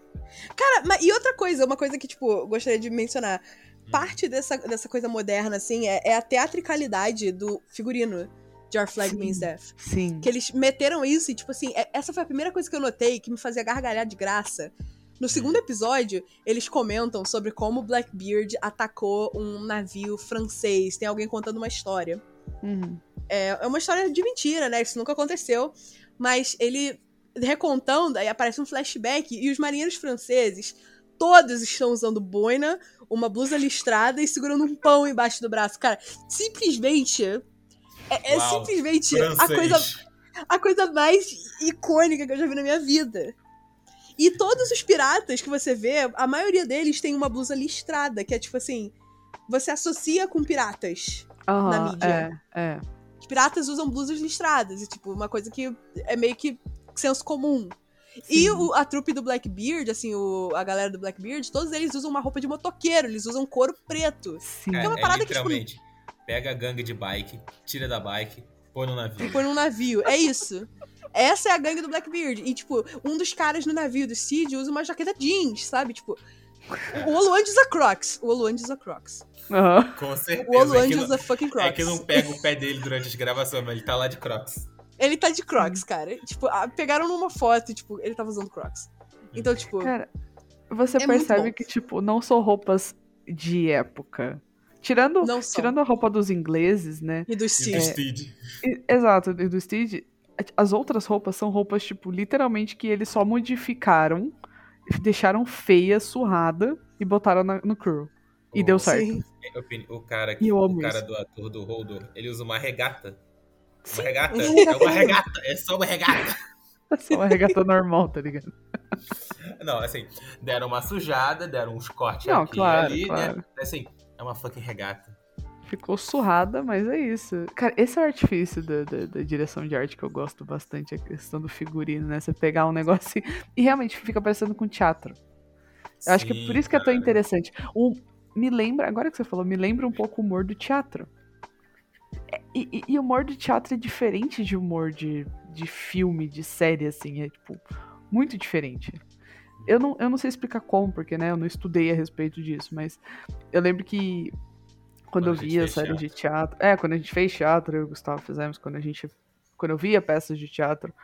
Cara, mas, e outra coisa, uma coisa que, tipo, gostaria de mencionar. Hum. Parte dessa, dessa coisa moderna, assim, é, é a teatricalidade do figurino de Our Flag Sim. Means Death. Sim. Que eles meteram isso e, tipo assim, é- essa foi a primeira coisa que eu notei que me fazia gargalhar de graça. No segundo episódio, eles comentam sobre como Blackbeard atacou um navio francês. Tem alguém contando uma história. Uhum. É, é uma história de mentira, né? Isso nunca aconteceu. Mas ele recontando, aí aparece um flashback e os marinheiros franceses todos estão usando boina, uma blusa listrada e segurando um pão embaixo do braço. Cara, simplesmente. É, é Uau, simplesmente a coisa, a coisa mais icônica que eu já vi na minha vida. E todos os piratas que você vê, a maioria deles tem uma blusa listrada, que é tipo assim. Você associa com piratas. Aham, mídia. É, é. Os piratas usam blusas listradas. E, tipo, uma coisa que é meio que senso comum. E Sim. o- a trupe do Blackbeard, assim, o, a galera do Blackbeard, todos eles usam uma roupa de motoqueiro, eles usam couro preto. Sim. É, é uma é parada que, tipo, pega a gangue de bike, tira da bike, põe no navio. E põe num navio. É isso. Essa é a gangue do Blackbeard. E, tipo, um dos caras no navio do Cid usa uma jaqueta jeans, sabe? Tipo, o Oluand usa Crocs. O Oluand usa Crocs. Aham. Com certeza. O Oluand é, que não, usa fucking Crocs. é que não pega o pé dele durante as gravações, mas ele tá lá de crocs. Ele tá de Crocs, cara. Tipo, pegaram numa foto e, tipo, ele tava usando Crocs. Então, tipo, Cara, você É percebe que, tipo, não são roupas de época. Tirando, Não são. tirando a roupa dos ingleses, né? e do E Steve. do Steed. E- exato, e do Steed. As outras roupas são roupas, tipo, literalmente que eles só modificaram, deixaram feia, surrada e botaram na- no crew. E deu certo. Sim. O, cara, E eu o cara isso. do ator do Holdor, ele usa uma regata. Sim. Uma regata? É uma regata, é só uma regata. Só uma regata normal, tá ligado? Não, assim, deram uma sujada, deram uns cortes Não, aqui claro, ali, claro. né? Assim, é uma fucking regata. Ficou surrada, mas é isso. Cara, esse é o artifício da, da, da direção de arte que eu gosto bastante, a questão do figurino, né? Você pegar um negócio e, e realmente fica parecendo com teatro. Eu acho que é por isso que é tão interessante. O, me lembra, agora que você falou, me lembra um pouco o humor do teatro. É, E, e, e o humor do teatro é diferente de humor de, de filme, de série, assim. É, tipo, muito diferente. Eu não, eu não sei explicar como, porque, né, eu não estudei a respeito disso, mas eu lembro que quando, Quando eu a via fez séries de teatro. É, quando a gente fez teatro, eu e o Gustavo fizemos, quando a gente. Quando eu via peças de teatro,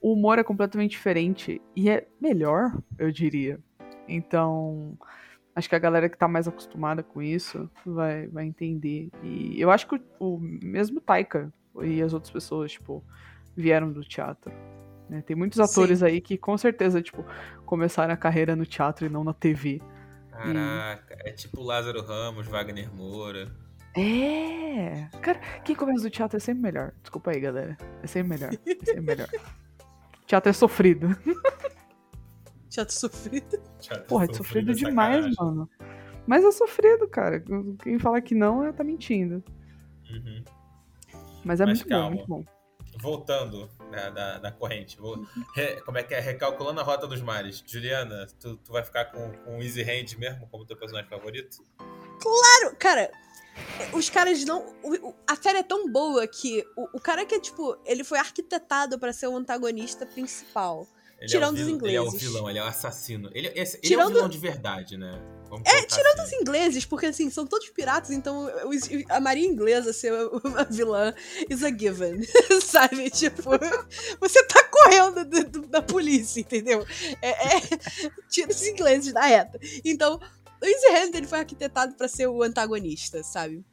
o humor é completamente diferente e é melhor, eu diria. Então, acho que a galera que tá mais acostumada com isso vai, vai entender. E eu acho que o, o mesmo Taika e as outras pessoas, tipo, vieram do teatro. né? Tem muitos atores aí que com certeza, tipo, começaram a carreira no teatro e não na TV. Caraca, é tipo Lázaro Ramos, Wagner Moura. É! Cara, quem começa do teatro é sempre melhor. Desculpa aí, galera. É sempre melhor. É sempre melhor. teatro é sofrido. Tô sofrido. Já Porra, é sofri sofrido dessa demais, sacanagem. mano. Mas é sofrido, cara. Quem fala que não, é- tá mentindo. Uhum. Mas é Mas muito calma. bom, muito bom. Voltando da, da, da corrente, vou, re- como é que é? Recalculando a rota dos mares. Juliana, tu, tu vai ficar com, com o Easy Hand mesmo como teu personagem favorito? Claro, cara, os caras não. a série é tão boa que o, o cara que é, tipo, ele foi arquitetado pra ser o antagonista principal. Ele Tirando é os vil- Ele é o ingleses. vilão, ele é o assassino. Ele, esse- ele é Tirando- o vilão de verdade, né? Vamos É, tirando assim. os ingleses, porque assim, são todos piratas, então os- a marinha inglesa ser a vilã is a given, sabe? Tipo, você tá correndo do- do- da polícia, entendeu? É, é, tira os ingleses da reta. Então, o Easy Hand ele foi arquitetado pra ser o antagonista, sabe?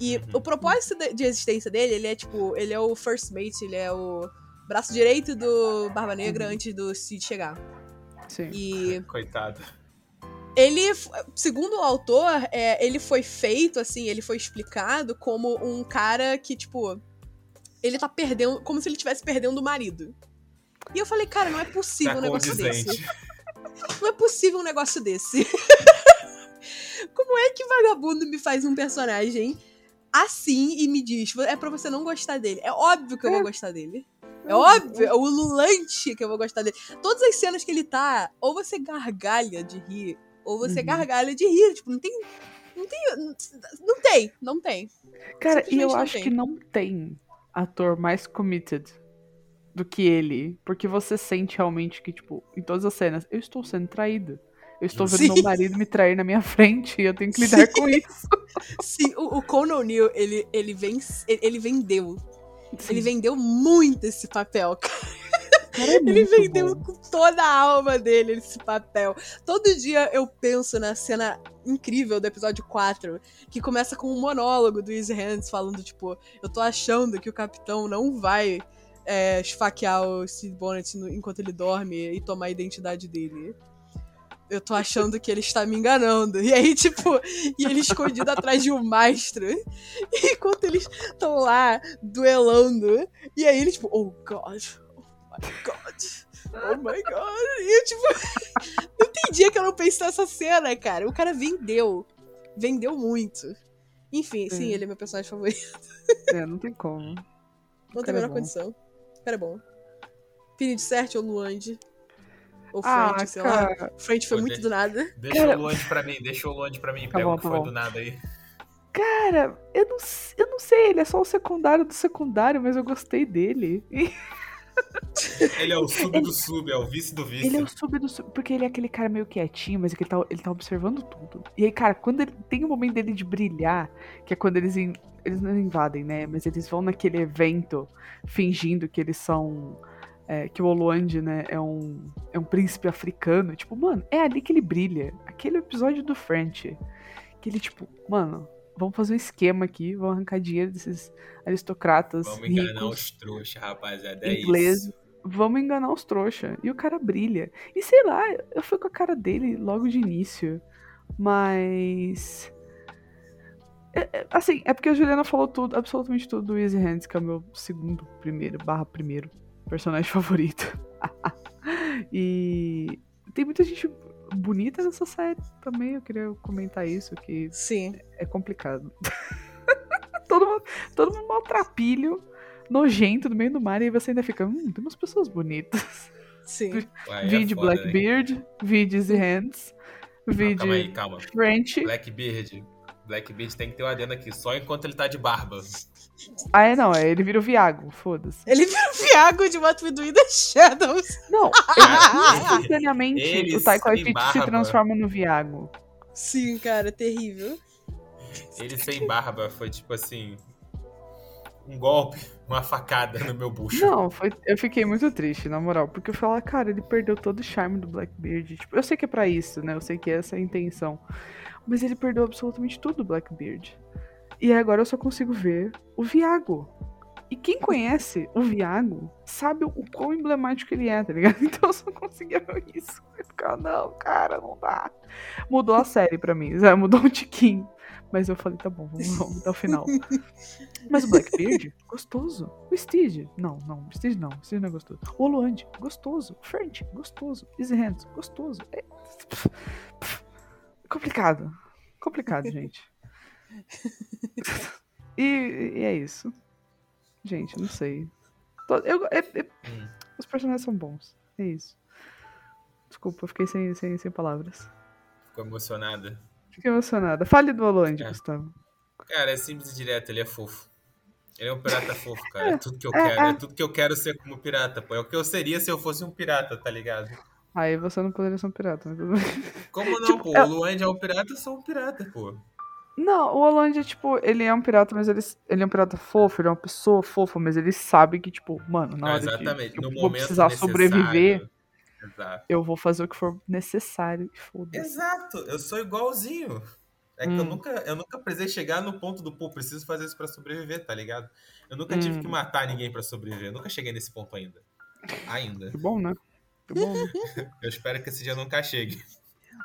E Uhum. o propósito de, de existência dele, ele é tipo, ele é o first mate, ele é o braço direito do Barba Negra Uhum. antes do Cid chegar. Sim. E Coitado. ele, segundo o autor, é, ele foi feito, assim, ele foi explicado como um cara que, tipo, ele tá perdendo, como se ele estivesse perdendo o marido. E eu falei, cara, não é possível Tá um negócio condizente. desse. Não é possível um negócio desse. como é que vagabundo me faz um personagem assim e me diz, é pra você não gostar dele? É óbvio que eu vou gostar dele. É óbvio, é o ululante que eu vou gostar dele. Todas as cenas que ele tá, ou você gargalha de rir, ou você Uhum. gargalha de rir. Tipo, não tem. Não tem. Não tem, não tem. Cara, e eu acho tem. que não tem ator mais committed do que ele. Porque você sente realmente que, tipo, em todas as cenas, eu estou sendo traída. Eu estou vendo Sim. meu marido me trair na minha frente e eu tenho que lidar com isso. Sim, o, o Conan O'Neill, ele, ele, ele, ele vendeu. Ele Sim, vendeu muito esse papel, cara. é Ele vendeu bom. com toda a alma dele esse papel. Todo dia eu penso na cena incrível do episódio 4, que começa com um monólogo do Easy Hands falando, tipo, eu tô achando que o capitão não vai é, esfaquear o Steve Bonnet enquanto ele dorme e tomar a identidade dele. Eu tô achando que ele está me enganando. E aí, tipo, e ele escondido atrás de um mastro. E enquanto eles estão lá duelando. E aí ele, tipo, oh God, oh my God, oh my God. E eu, tipo, não tem dia que eu não penso nessa cena, cara. O cara vendeu. Vendeu muito. Enfim, sim, É. ele é meu personagem favorito. É, não tem como. Não tem a é menor bom. condição. O cara é bom. Pini de Cert ou Luande? Ou Ah, French, sei lá. cara. Frente foi Pô, muito deixa- do nada. Deixa Cara- o Luande pra mim, deixa o Luande pra mim. Tá Pega bom, o que tá foi bom. do nada aí. Cara, eu não, eu não sei, ele é só o secundário do secundário, mas eu gostei dele. Ele é o sub do sub, é o vice do vice. Ele é o sub do sub, porque ele é aquele cara meio quietinho, mas é que ele tá, ele tá observando tudo. E aí, cara, quando ele tem o momento dele de brilhar, que é quando eles, in- eles não invadem, né? Mas eles vão naquele evento fingindo que eles são. É, que o Oluande, né, é um, é um príncipe africano. Tipo, mano, é ali que ele brilha. Aquele episódio do French. Que ele, tipo, mano, vamos fazer um esquema aqui, vamos arrancar dinheiro desses aristocratas Vamos enganar ricos os trouxas, rapaziada. É inglês, isso. vamos enganar os trouxa. E o cara brilha. E sei lá, eu fui com a cara dele logo de início. Mas. é- é- assim, é porque a Juliana falou tudo, absolutamente tudo do Easy Hands, que é o meu segundo primeiro, barra primeiro personagem favorito. e tem muita gente bonita nessa série também, eu queria comentar isso, que Sim. é complicado. todo, mundo, todo mundo maltrapilho, nojento no meio do mar, e você ainda fica, hum, tem umas pessoas bonitas. Sim. Ué, é Vide foda, né? Blackbeard, vide Easy Hands, vide calma aí, calma. French. Blackbeard. Blackbeard tem que ter o adendo aqui, só enquanto ele tá de barba. Ah, é não, é, ele vira o Viago, foda-se. Ele vira o Viago de What We Do in the Shadows. Não, ele, instantaneamente ele o Waititi se transforma no Viago. Sim, cara, terrível. Ele sem barba foi tipo assim. Um golpe, uma facada no meu bucho. Não, foi, eu fiquei muito triste, na moral, porque eu falava, cara, ele perdeu todo o charme do Blackbeard. Tipo, eu sei que é pra isso, né? Eu sei que essa é a intenção. Mas ele perdeu absolutamente tudo do Blackbeard. E agora eu só consigo ver o Viago. E quem conhece o Viago sabe o quão emblemático ele é, tá ligado? Então eu só conseguia ver isso. Eu ficava, não, cara, não dá. Mudou a série pra mim, sabe? mudou um tiquinho. Mas eu falei, tá bom, vamos, vamos até o final. Mas o Blackbeard, gostoso. O Steed, não, não, o Steed não, o Steed não é gostoso. O Oluande, gostoso. O French, gostoso. Easy Hands, gostoso. É... Complicado. Complicado, gente. e, e é isso. Gente, não sei. Eu- é- é- Hum. Os personagens são bons. É isso. Desculpa, eu fiquei sem, sem, sem palavras. Ficou emocionada. Fiquei emocionada. Fale do Oluande, É. Gustavo. Cara, é simples e direto, ele é fofo. Ele é um pirata fofo, cara. É tudo que eu é, quero. é. É tudo que eu quero ser como pirata, pô. É o que eu seria se eu fosse um pirata, tá ligado? Aí você não poderia ser um pirata, mas tudo bem. Como não, Tipo, pô? é- O Luande é um pirata, eu sou um pirata, pô. Não, o Holland, tipo, ele é um pirata, mas ele, ele é um pirata fofo, ele é uma pessoa fofa, mas ele sabe que, tipo, mano, na Ah, hora exatamente. que eu no vou momento precisar necessário. sobreviver, Exato. eu vou fazer o que for necessário e foda-se. Exato, eu sou igualzinho. É que eu Hum. nunca, eu nunca precisei chegar no ponto do, pô, preciso fazer isso pra sobreviver, tá ligado? Eu nunca tive Hum. que matar ninguém pra sobreviver. Eu nunca cheguei nesse ponto ainda. Ainda. Que bom, né? Que bom, né? Eu espero que esse dia nunca chegue.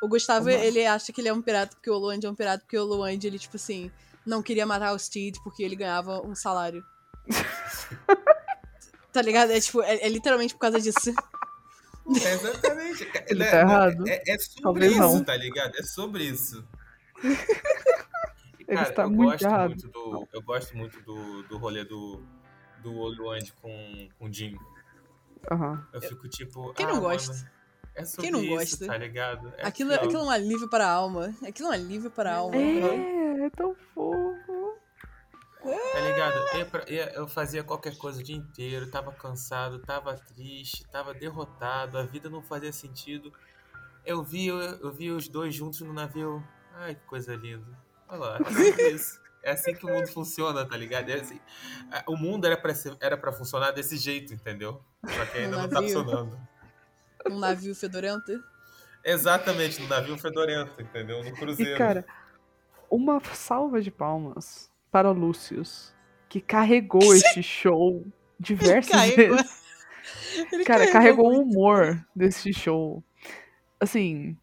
O Gustavo, ele acha que ele é um pirata porque o Luand é um pirata, porque o Luand, ele, tipo assim, não queria matar o Steed porque ele ganhava um salário. tá ligado? É tipo, é, é literalmente por causa disso. É exatamente. Ele É- tá errado. É, é sobre Talvez isso, não. tá ligado? É sobre isso. Ele cara, está eu muito gosto errado. muito do, eu gosto muito do, do rolê do, do Oluand com, com o Jim. Aham. Eu fico tipo. Quem ah, não mano, gosta? é sobre Quem não isso, gosta? tá ligado? É Aquilo, aquilo é um alívio para a alma. Aquilo é um alívio para a alma. É, é tão fofo. Tá ligado? Eu, fazia qualquer coisa o dia inteiro, tava cansado, tava triste, tava derrotado, a vida não fazia sentido. Eu vi, eu, eu vi os dois juntos no navio. Ai, que coisa linda. Olha lá, é isso. É assim que o mundo funciona, tá ligado? É assim. Ah, O mundo era pra, ser, era pra funcionar desse jeito, entendeu? Só que ainda No não tá funcionando. Um navio fedorento. Exatamente, no navio fedorento, entendeu? No cruzeiro. E, cara, uma salva de palmas para o Lúcius, que carregou este show diversas Carregou. vezes. Ele Cara, carregou o muito. humor desse show. Assim,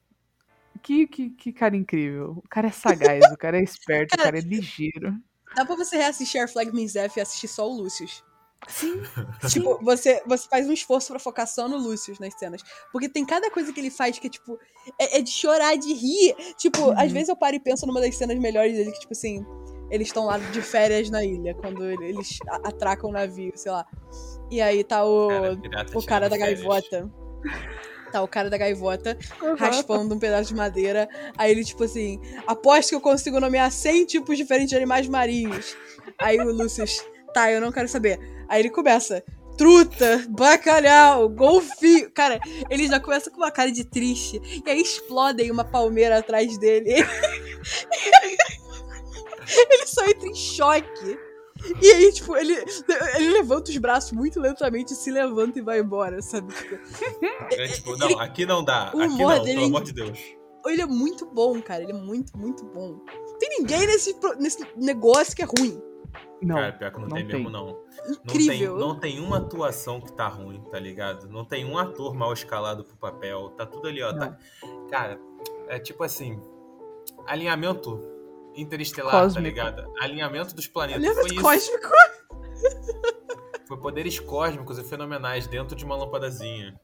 que, que, que cara incrível. O cara é sagaz, o cara é esperto, o Cara, é ligeiro. Dá pra você reassistir Our Flag Means Death e assistir só o Lucius. Sim, Tipo, você, você faz um esforço pra focar só no Lucius nas cenas. Porque tem cada coisa que ele faz que é, tipo, é, é de chorar, de rir. Tipo, Uhum. às vezes eu paro e penso numa das cenas melhores dele, que, tipo assim, eles estão lá de férias na ilha, quando ele- eles atracam o navio, sei lá. E aí tá o, Cara, o cara da gaivota. Tá o cara da gaivota raspando um pedaço de madeira. Aí ele, tipo assim, aposto que eu consigo nomear 100 tipos diferentes de animais marinhos. Aí o Lucius, tá, eu não quero saber. Aí ele começa, truta, bacalhau, golfinho. Cara, ele já começa com uma cara de triste. E aí explodem uma palmeira atrás dele. ele só entra em choque. E aí, tipo, ele, ele levanta os braços muito lentamente, se levanta e vai embora, sabe? Tipo, É, tipo, não, aqui não dá. O Aqui não, dele pelo é amor de Deus. Ele é muito bom, cara. Ele é muito, muito bom. Tem ninguém nesse, nesse negócio que é ruim. Não, Cara, pior que não, não tem, tem. mesmo, não. Não Incrível. tem, não tem uma atuação que tá ruim, tá ligado? Não tem um ator mal escalado pro papel. Tá tudo ali, ó. tá- Cara, é tipo assim. Alinhamento interestelar, Cósmico. tá ligado? Alinhamento dos planetas. Lembra Foi do isso. cósmico? Foi poderes cósmicos e fenomenais dentro de uma lâmpadazinha.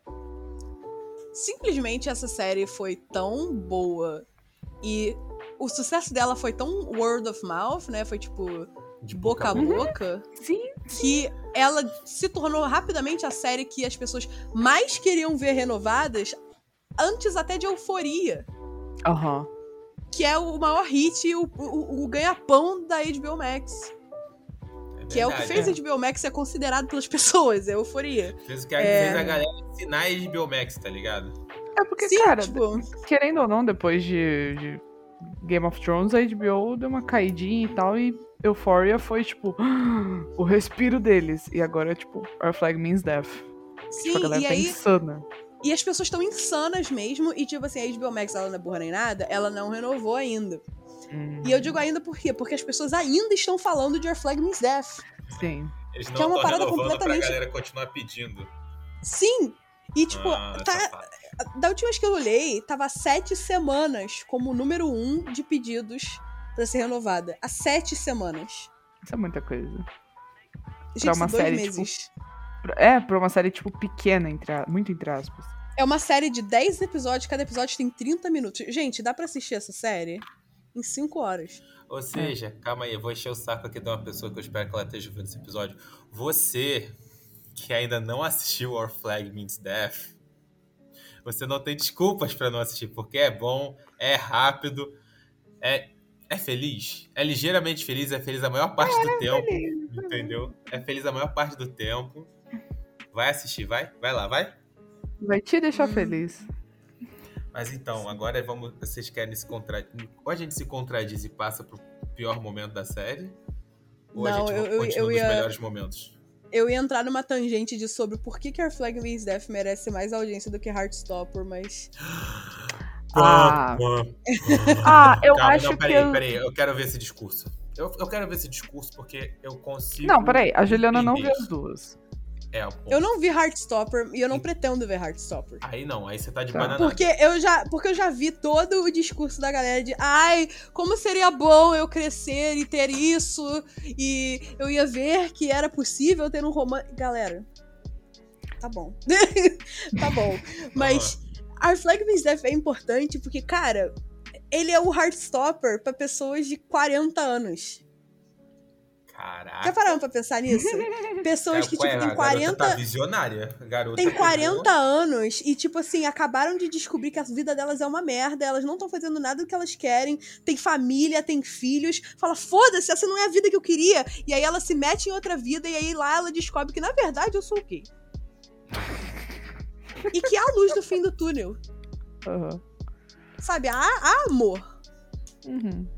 Simplesmente essa série foi tão boa e o sucesso dela foi tão word of mouth, né? Foi tipo De boca a boca boca, Sim, que ela se tornou rapidamente a série que as pessoas mais queriam ver renovadas antes até de Euforia, aham. Que é o maior hit, o, o, o ganha-pão da HBO Max. É Que é o que fez a HBO Max ser considerado pelas pessoas, é Euforia. Fez o que a- É. fez a galera ensinar a HBO Max, tá ligado? É porque, Sim, cara, tipo, querendo ou não, depois de, de Game of Thrones, a HBO deu uma caidinha e tal, e Euphoria foi, tipo, o respiro deles. E agora, tipo, Our Flag Means Death. sim, tipo, a galera e tá aí insana. E as pessoas estão insanas mesmo. E, tipo assim, a HBO Max, ela não é burra nem nada, ela não renovou ainda. Hum, E eu digo ainda por quê? Porque as pessoas ainda estão falando de Our Flag Means Death. Sim. Eles não Que é uma estão parada completamente- pra galera continuar pedindo. Sim! E, tipo, ah, tá, safado. da última vez que eu olhei, tava há sete semanas como o número um de pedidos pra ser renovada. Há sete semanas. Isso é muita coisa. Gente, uma são dois série, tipo, meses. É, pra uma série, tipo, pequena, entre a- muito entre aspas. É uma série de 10 episódios, cada episódio tem 30 minutos. Gente, dá pra assistir essa série em 5 horas. Ou seja, calma aí, eu vou encher o saco aqui de uma pessoa que eu espero que ela esteja vendo esse episódio. Você que ainda não assistiu Our Flag Means Death, você não tem desculpas pra não assistir, porque é bom, é rápido, é, é feliz, é ligeiramente feliz, é feliz a maior parte do tempo, entendeu? É feliz a maior parte do tempo. Vai assistir, vai? Vai lá, vai? Vai te deixar Hum. feliz. Mas então, agora vamos. Vocês querem se contradizer? Ou a gente se contradiz e passa pro pior momento da série? Ou a Não, gente eu- eu- continua eu nos ia- melhores momentos? Eu ia entrar numa tangente de sobre por que, que Our Flag Means Death merece mais audiência do que Heartstopper, mas. Ah. Pá, Ah, eu Calma, acho não, que. peraí, eu- peraí, eu quero ver esse discurso. Eu, eu quero ver esse discurso porque eu consigo. Não, peraí, a Juliana não viu entender. as duas. É. Eu não vi Heartstopper e eu não pretendo ver Heartstopper. Aí não, aí você tá de Tá. banana. Porque eu já, porque eu já vi todo o discurso da galera de ai, como seria bom eu crescer e ter isso, e eu ia ver que era possível ter um romance. Galera, tá bom. tá bom. Mas Our Flag Means Death é importante porque, cara, ele é o Heartstopper pra pessoas de 40 anos. Caraca. Já pararam pra pensar nisso? Pessoas que, tipo, é? tem A garota 40. Tá visionária. Garota Tem pegou- 40 anos e, tipo assim, acabaram de descobrir que a vida delas é uma merda, elas não estão fazendo nada do que elas querem, tem família, tem filhos. Fala, foda-se, essa não é a vida que eu queria. E aí ela se mete em outra vida e aí lá ela descobre que, na verdade, eu sou gay. e que há luz no fim do túnel. Aham. Sabe? Há, há amor. Uhum.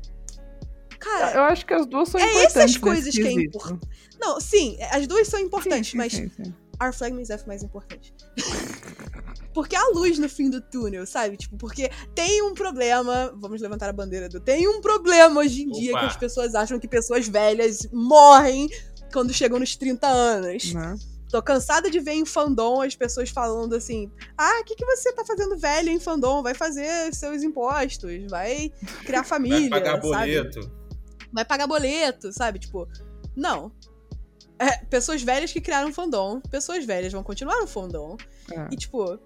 Cara, Eu acho que as duas são É importantes. essas nesse coisas que é importante. não, sim, as duas são importantes, Sim, sim, mas sim, sim. Our Flag Means é mais importante. porque há luz no fim do túnel, sabe? Tipo, porque tem um problema. Vamos levantar a bandeira do. Tem um problema hoje em dia Opa. que as pessoas acham que pessoas velhas morrem quando chegam nos 30 anos. Né? Tô cansada de ver em fandom as pessoas falando assim: ah, o que, que você tá fazendo velho em fandom? Vai fazer seus impostos, vai criar família. Vai pagar sabe? boleto. Vai pagar boleto, sabe? Tipo, não. É, pessoas velhas que criaram fandom, pessoas velhas vão continuar no fandom. É. E, tipo,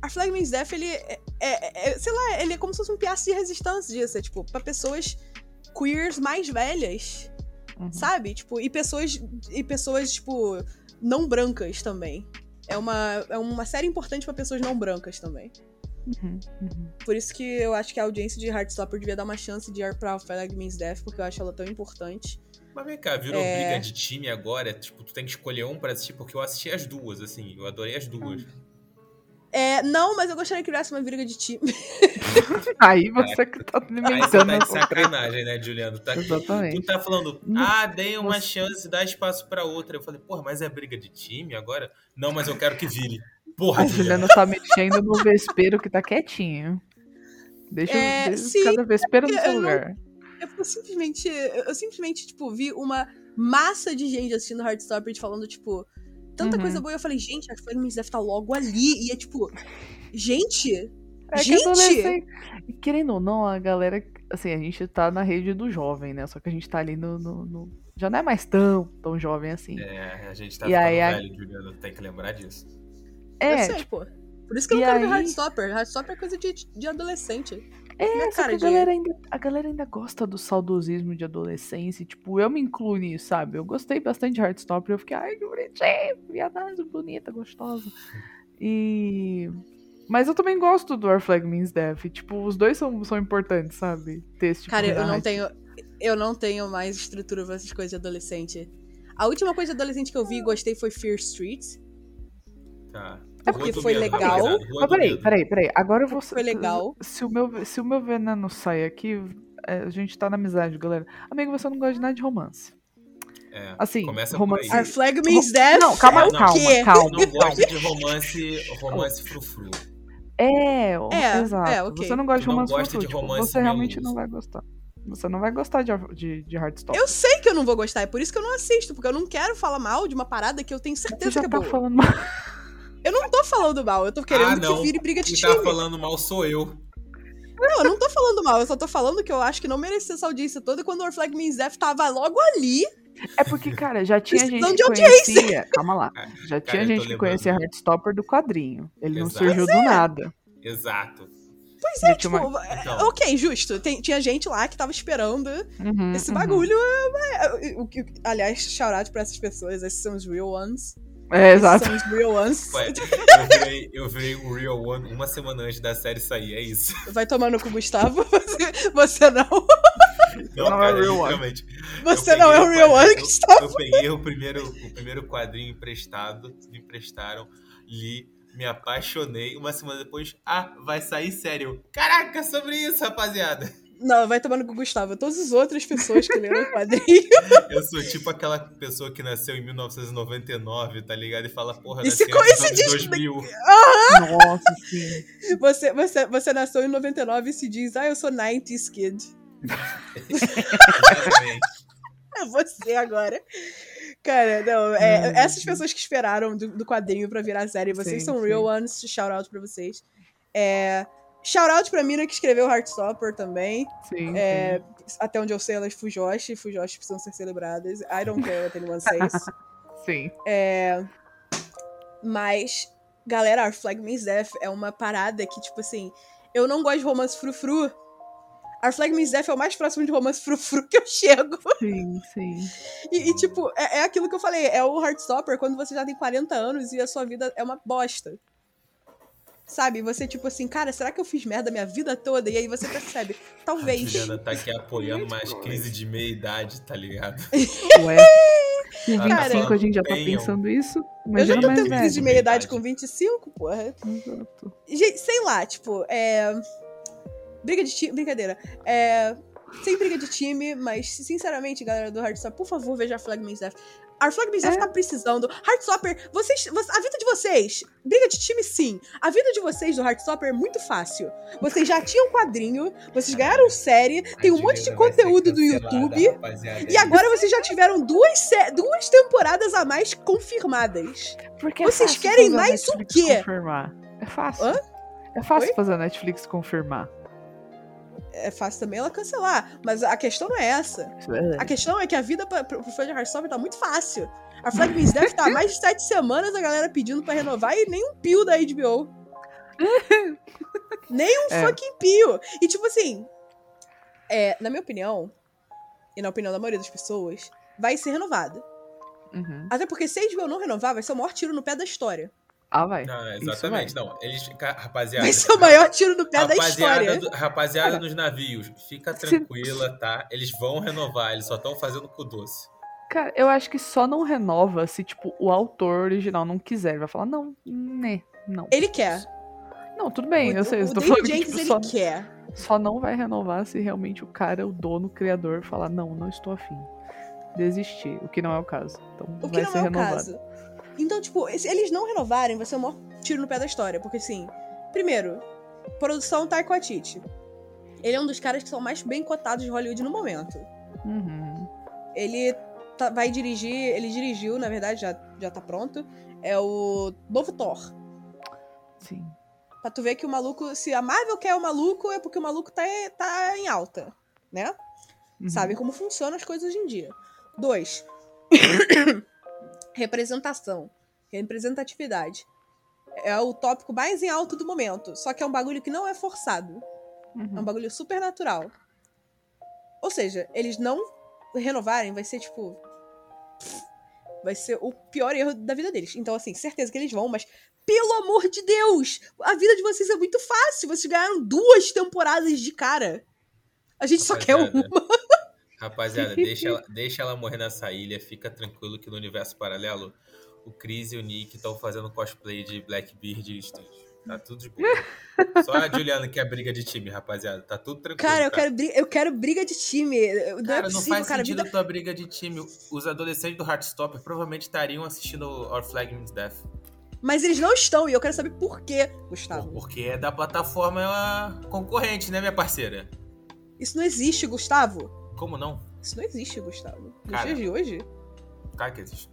a Flag Means Death, ele é, é- é- sei lá, ele é como se fosse um piaço de resistência disso. É, tipo, pra pessoas queers mais velhas, Uhum. sabe? Tipo, e pessoas, e pessoas, tipo, não brancas também. É uma, é uma série importante pra pessoas não brancas também. Uhum, uhum. Por isso que eu acho que a audiência de Heartstopper devia dar uma chance de ir pra Flag Means Death, porque eu acho ela tão importante. Mas vem cá, virou É. briga de time agora. Tipo, tu tem que escolher um pra assistir, porque eu assisti as duas, assim. Eu adorei as duas. É, não, mas eu gostaria que virasse uma briga de time. Aí você que tá Aí você alimentando tá de sacanagem, né, Juliano? Tá, Exatamente. tu tá falando, Não- ah, dei uma você- chance, dá espaço pra outra. Eu falei, porra, mas é briga de time agora? Não, mas eu quero que vire. Porra, A. Juliana tá mexendo no vespeiro que tá quietinho. Deixa, É, deixa sim, cada vespeiro no eu seu lugar. Eu, eu simplesmente, eu simplesmente, tipo, vi uma massa de gente assistindo Heartstopper e falando, tipo, tanta Uhum. coisa boa. E eu falei, gente, a Flag Means Death tá logo ali. E é tipo, gente, É que Gente! adolescente. E Querendo ou não, a galera. Assim, a gente tá na rede do jovem, né? Só que a gente tá ali no. no- no- Já não é mais tão, tão jovem assim. É, a gente tá E ficando aí, a- velho, Juliano. Tem que lembrar disso. Eu É, sei, tipo, pô. Por isso que eu não quero ver aí- Heartstopper. Heartstopper é coisa de, de adolescente. é cara que a galera, ainda, a galera ainda gosta do saudosismo de adolescência. Tipo, eu me incluo nisso, sabe? Eu gostei bastante de Heartstopper. Eu fiquei, ai, que bonitinho, viadagem bonita, gostosa. E. Mas eu também gosto do Our Flag Means Death. Tipo, os dois são, são importantes, sabe? Ter esse tipo Cara, de eu não tenho. Eu não tenho mais estrutura pra essas coisas de adolescente. A última coisa de adolescente que eu vi e gostei foi Fear Street. Tá. É porque foi Medo, legal. Mas peraí, peraí, peraí. Agora eu vou. Foi legal. Se o meu, se o meu veneno sair aqui, é, a gente tá na amizade, galera. Amigo, você não gosta de nada de romance. É, Assim, começa romance-. Our Flag Means Death. Não, calma, é o calma, quê? calma. Não gosta de romance, romance frufru. É, o- É, exato. é, ok. Você não gosta de Não romance fofo, de tipo, romance Você realmente não vai gostar. Você não vai gostar de, de, de Heartstopper. Eu sei que eu não vou gostar, é por isso que eu não assisto, porque eu não quero falar mal de uma parada que eu tenho Você certeza já que é tá boa. falando mal. Eu não tô falando mal, eu tô querendo Ah, não. que vire briga de Quem time. tá falando mal sou eu. Não, eu não tô falando mal, eu só tô falando que eu acho que não merecia essa audiência toda quando o Our Flag Means Death tava logo ali. É porque, cara, já tinha gente que conhecia. Calma lá. Já Cara, tinha gente que conhecia Heartstopper do quadrinho. Ele não Exato. surgiu do nada. Exato. Pois é, tipo, uma- é, Então. ok, justo. Tem- tinha gente lá que tava esperando Uhum, esse uhum. bagulho. é, é, o que- aliás, shout out pra essas pessoas, esses são os real ones. É, exato. são os real ones. Ué, eu virei, eu virei um Real One uma semana antes da série sair, é isso. Vai tomando com o Gustavo, você, você não. Não, Não é cara, Real One. Você Eu não é o real one, Gustavo. Eu peguei o primeiro, o primeiro quadrinho emprestado, me emprestaram, li, me apaixonei. Uma semana depois, ah, vai sair sério. Caraca, sobre isso, rapaziada. Não, vai tomando com o Gustavo. Todas as outras pessoas que leram o quadrinho. Eu sou tipo aquela pessoa que nasceu em 1999, tá ligado? E fala, porra, E nos anos coincide- 2000. Nossa, sim. Você, você, você nasceu em 99 e se diz, ah, eu sou 90s kid. Exatamente. É você agora. Cara, não, é, Hum. essas pessoas que esperaram do, do quadrinho pra virar série, vocês Sim, são sim. real ones, shout out pra vocês. É, shout out pra mina que escreveu Heartstopper também. Sim, É, até onde eu sei, elas Fujoshi, Fujoshi precisam ser celebradas. I don't care what anyone says. sim. É, mas, galera, Our Flag Means Death é uma parada que, tipo assim, eu não gosto de romance frufru. Our Flag Means Death é o mais próximo de romance frufru que eu chego. Sim, sim. E, e, tipo, é, é aquilo que eu falei, é o Heartstopper quando você já tem 40 anos e a sua vida é uma bosta. Sabe? Você, tipo assim, cara, será que eu fiz merda a minha vida toda? E aí você percebe, A talvez. Juliana tá aqui apoiando mais crise de meia-idade, tá ligado? Ué. Com Cara, 25 a gente já tá pensando isso. Eu Imagina já tô mais tendo crise de meia idade com 25, porra. Exato. Gente, sei lá, tipo, é. Briga de time. Brincadeira. É. Sem briga de time, mas sinceramente, galera do Heartstopper, por favor, veja a Flag Means Death. A Flag Means Death É. tá precisando. Heartstopper, vocês, vo- a vida de vocês, briga de time sim. A vida de vocês do Heartstopper é muito fácil. Vocês já tinham quadrinho, vocês ganharam série, tem um monte de conteúdo do YouTube. E agora vocês já tiveram duas, duas temporadas a mais confirmadas. Porque é Vocês fácil querem fazer a mais o Netflix quê? Confirmar. É fácil. Hã? É fácil Oi? fazer a Netflix confirmar. É fácil também ela cancelar. Mas a questão não é essa. Isso é- A questão é que a vida pra, pro fã de Hearthstone tá muito fácil. A Flag Means Death tá há mais de sete semanas a galera pedindo pra renovar e nem um pio da HBO. nem um É. fucking pio. E tipo assim, é, na minha opinião, e na opinião da maioria das pessoas, vai ser renovada. Uhum. Até porque se a HBO não renovar, vai ser o maior tiro no pé da história. Ah, vai. Exatamente. Não, eles. Rapaziada. Vai ser o maior tiro no pé da história. do- rapaziada Cara, dos navios, fica se- tranquila, tá? Eles vão renovar, eles só estão fazendo com doce. Cara, eu acho que só não renova se, tipo, o autor original não quiser. Ele vai falar, não, né, não. Ele quer. Não, tudo bem, eu sei. o Eu tô falando que, Jenkins, tipo, ele só, quer. só não vai renovar se realmente o cara, o dono, o criador, falar, não, não estou afim. Desistir, o que não é o caso. Então O que vai não ser é o renovado. caso. Então, tipo, se eles não renovarem, vai ser o maior tiro no pé da história. Porque, assim, primeiro, produção Taika Waititi. Ele é um dos caras que são mais bem cotados de Hollywood no momento. Uhum. Ele tá- vai dirigir, ele dirigiu, na verdade, já, já tá pronto, é o novo Thor. Sim. Pra tu ver que o maluco, se a Marvel quer o maluco, é porque o maluco tá, tá em alta, né? Uhum. Sabe como funcionam as coisas hoje em dia. Dois. Representação. Representatividade. É o tópico mais em alto do momento. Só que é um bagulho que não é forçado. É um Uhum. bagulho super natural. Ou seja, eles não renovarem, vai ser tipo. Vai ser o pior erro da vida deles. Então, assim, certeza que eles vão, mas pelo amor de Deus! A vida de vocês é muito fácil. Vocês ganharam duas temporadas de cara. A gente só quer Rapaziada, uma. Rapaziada, deixa ela, deixa ela morrer nessa ilha, fica tranquilo que no universo paralelo o Chris e o Nick estão fazendo cosplay de Blackbeard e Stitch. Tá tudo de boa. Só a Juliana que é briga de time, rapaziada. Tá tudo tranquilo. Cara, eu quero, briga, eu quero briga de time. Não Cara, é não possível, faz cara. sentido Vida... tua briga de time. Os adolescentes do Heartstopper provavelmente estariam assistindo Our Flag Means Death. Mas eles não estão, e eu quero saber por quê, Gustavo. Porque é da plataforma concorrente, né, minha parceira? Isso não existe, Gustavo. Como não? Isso não existe, Gustavo. Nos dias de hoje. Cara, que existe.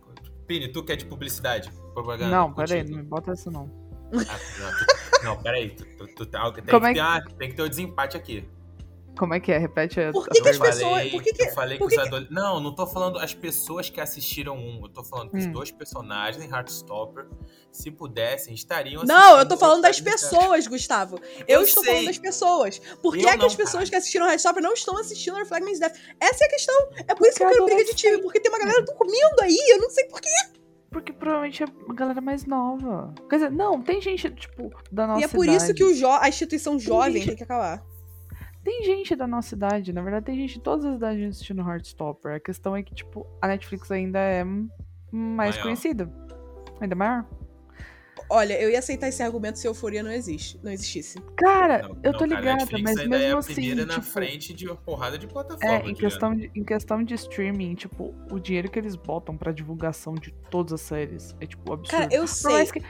Pini, tu que é de publicidade, propaganda. Não, peraí, não me bota essa não. Ah, não, tu- não, peraí. Tu, tu, tu tá- tem, Como que é ter uma- tem que ter um desempate aqui. Como é que é? Repete a Por que que as pergunta. pessoas- falei, por que que- eu falei por que que os adolescentes. Não, não tô falando as pessoas que assistiram um. Eu tô falando que os Hum. dois personagens em Heartstopper, se pudessem, estariam Não, eu tô falando das pessoas, Gustavo. Eu, Eu estou sei. falando das pessoas. Por que é que não, as pessoas cara. que assistiram Heartstopper não estão assistindo Our Flag Means Death? Essa é a questão. É por isso que eu quero briga de time, porque tem uma galera dormindo aí, eu não sei porquê. Porque provavelmente é uma galera mais nova. Quer dizer, não, tem gente, tipo, da nossa E é por idade. isso que o jo- a instituição jovem gente- tem que acabar. Tem gente da nossa idade, na verdade, tem gente de todas as idades assistindo Heartstopper. A questão é que, tipo, a Netflix ainda é mais Maior. conhecida. Ainda maior. Olha, eu ia aceitar esse argumento se euforia não existe, não existisse. Cara, Não, eu tô cara, ligada, mas ainda mesmo é a assim, primeira na tipo, frente de uma porrada de É, plataforma. em questão, de, em questão de streaming, tipo, o dinheiro que eles botam pra divulgação de todas as séries é, tipo, absurdo. Cara, eu Por sei. mais que...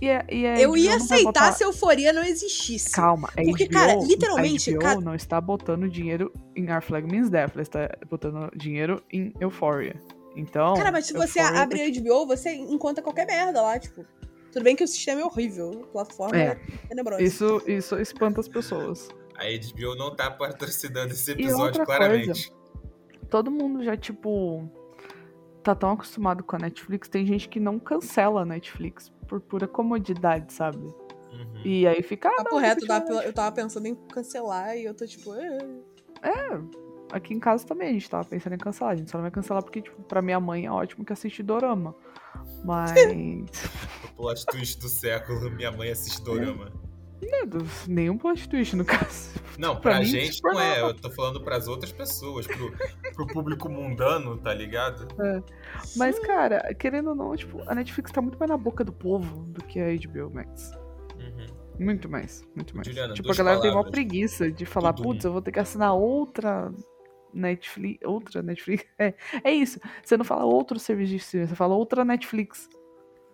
E a, e a Eu HBO ia aceitar botar- se euforia não existisse. Calma, a Porque, HBO, cara, literalmente, a HBO cada- não está botando dinheiro em Our Flag Means Death, ela está botando dinheiro em Euphoria. Então, Cara, mas se você Euphoria abre a HBO, você encontra qualquer merda lá, tipo. Tudo bem que o sistema é horrível, a plataforma é, É. tenebrosa. Isso, isso espanta as pessoas. A HBO não tá patrocinando esse E episódio, outra claramente. Todo mundo já, tipo, tá tão acostumado com a Netflix, tem gente que não cancela a Netflix por pura comodidade, sabe? Uhum. E aí fica. Ah, Papo não, reto, deixa eu- tava pensando em cancelar e eu tô tipo. "É". Aqui em casa também a gente tava pensando em cancelar. A gente só não vai cancelar porque, tipo, pra minha mãe é ótimo que assiste dorama. Mas. O plot twist do século, minha mãe assiste dorama. Nenhum plot twist, no caso. Não, Pra pra, mim, gente super não é. Eu tô falando pras outras pessoas, pro, pro público mundano, tá ligado? Mas, cara, querendo ou não, tipo, a Netflix tá muito mais na boca do povo do que a HBO Max. Uhum. Muito mais, muito mais. Juliana, tipo, a galera tem uma palavras. preguiça de falar, putz, eu vou ter que assinar outra Netflix. Outra Netflix? É, é isso. Você não fala outro serviço de streaming, você fala outra Netflix.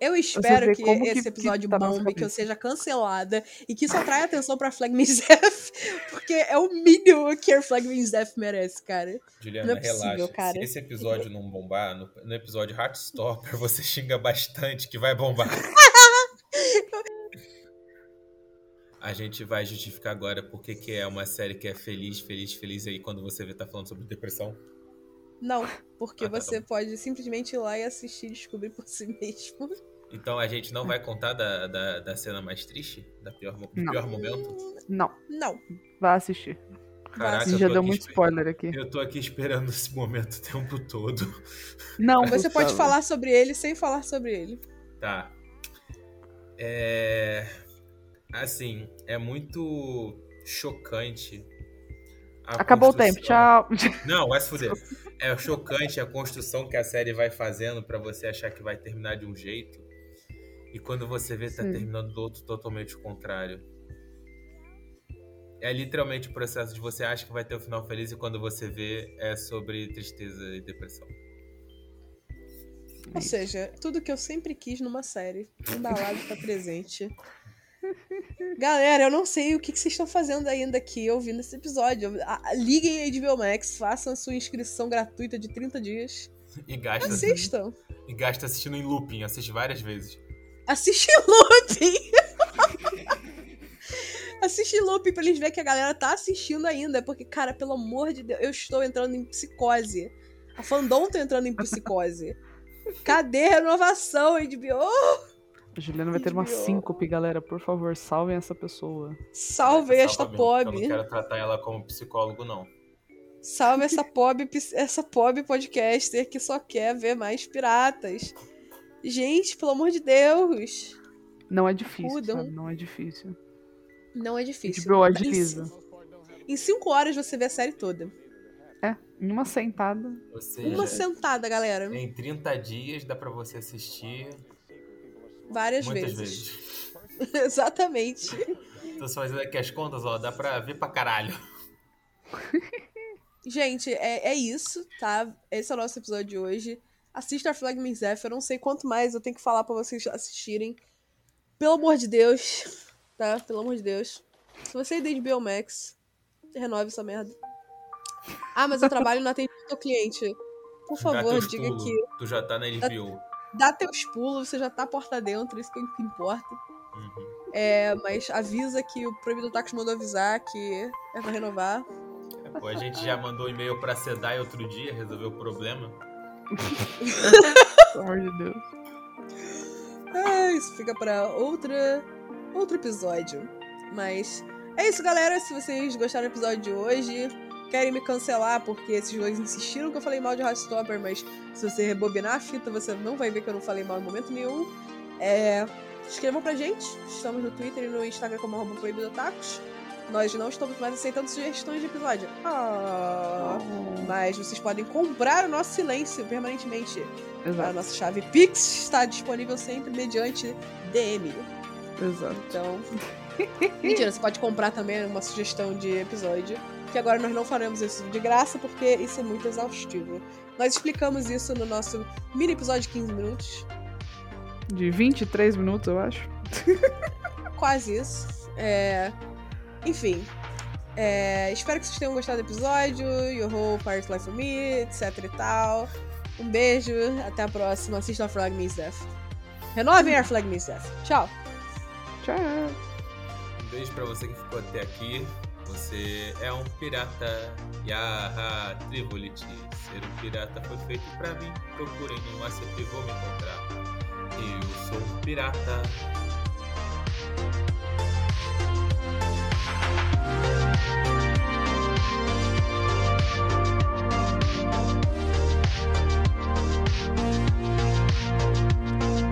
Eu espero que que- esse que episódio tá na nossa bombe, que eu seja cancelada e que isso atraia atenção pra Flag Me Zef, porque é o mínimo que a Flag Me Zef merece, cara. Juliana, Não é possível, relaxa. cara. Se esse episódio não bombar, no, no episódio Heartstopper você xinga bastante que vai bombar. A gente vai justificar agora porque que é uma série que é feliz, feliz, feliz aí quando você vê tá falando sobre depressão. Não, porque Ah, tá, você bom. pode simplesmente ir lá e assistir e descobrir por si mesmo. Então a gente não vai contar da, da, da cena mais triste? Da pior, do Não. pior momento? Não, Não. vai assistir. Caraca, já deu aqui muito spoiler aqui. Eu tô aqui esperando esse momento o tempo todo. Não, Você pode falar sobre ele sem falar sobre ele. Tá. É. Assim, é muito chocante. Acabou o tempo, construção- tchau. Não, vai se fuder. É chocante a construção que a série vai fazendo pra você achar que vai terminar de um jeito. E quando você vê, tá Sim. terminando do outro totalmente o contrário. É literalmente o processo de você acha que vai ter o final feliz e quando você vê é sobre tristeza e depressão. Ou seja, tudo que eu sempre quis numa série. Embalado tá presente. Galera, eu não sei o que que vocês estão fazendo ainda aqui ouvindo esse episódio. Ah, Liguem a HBO Max, façam a sua inscrição gratuita de 30 dias. E gasta, Assistam. e gasta assistindo em looping, assiste várias vezes. Assiste looping. Assiste looping pra eles verem que a galera tá assistindo ainda. Porque, cara, pelo amor de Deus, eu estou entrando em psicose. A fandom tá entrando em psicose. Cadê a renovação, HBO? A Juliana vai ter uma síncope, galera. Por favor, salvem essa pessoa. Salve esta porque Eu pobre. não quero tratar ela como psicólogo, não. Salve essa pobre, essa pobre podcaster que só quer ver mais piratas. Gente, pelo amor de Deus. Não é difícil? Não é difícil. Não é difícil. HBO agiliza. Em cinco horas você vê a série toda. É, em uma sentada. Seja, Uma sentada, galera. em 30 dias dá pra você assistir Várias muitas vezes. vezes. Exatamente. Tô só fazendo aqui as contas, ó, dá pra ver pra caralho. Gente, é, é isso, tá? Esse é o nosso episódio de hoje. Assista a Flag Me Zephyr. Eu não sei quanto mais eu tenho que falar pra vocês assistirem. Pelo amor de Deus. Tá? Pelo amor de Deus. Se você é da HBO Max, renove essa merda. Ah, mas eu trabalho no atendimento ao cliente. Por favor, diga pulos, que Tu já tá na HBO. Dá teus pulos, você já tá porta dentro, isso que importa. Uhum. É, mas avisa que o Proibido Tacos mandou avisar que é pra renovar. Pô, a gente já mandou e-mail pra Sedai outro dia, resolveu o problema. Pelo amor de Deus. Ah, isso fica pra outra, outro episódio. Mas é isso, galera. Se vocês gostaram do episódio de hoje, querem me cancelar porque esses dois insistiram que eu falei mal de Heartstopper, mas se você rebobinar a fita, você não vai ver que eu não falei mal em momento nenhum. É, escrevam pra gente. Estamos no Twitter e no Instagram como arroba proibido tacos. Nós não estamos mais aceitando sugestões de episódio. Ah, mas vocês podem comprar o nosso silêncio permanentemente. A Exato, nossa chave Pix está disponível sempre mediante DM. exato. Então. Mentira, você pode comprar também uma sugestão de episódio. Que agora nós não faremos isso de graça, porque isso é muito exaustivo. Nós explicamos isso no nosso mini episódio de 15 minutos. De 23 minutos, eu acho. Quase isso. É, Enfim. É, Espero que vocês tenham gostado do episódio. Your whole part life for me, etc e tal. Um beijo, até a próxima. Assistam a Flag Means Death. Renovem a Flag Means Death. Tchau! Tchau. Um beijo pra você que ficou até aqui. Você é um pirata. Yaha, Trivoliti. Ser um pirata foi feito para mim. Procurem um acerto e vou me encontrar. Eu sou um pirata.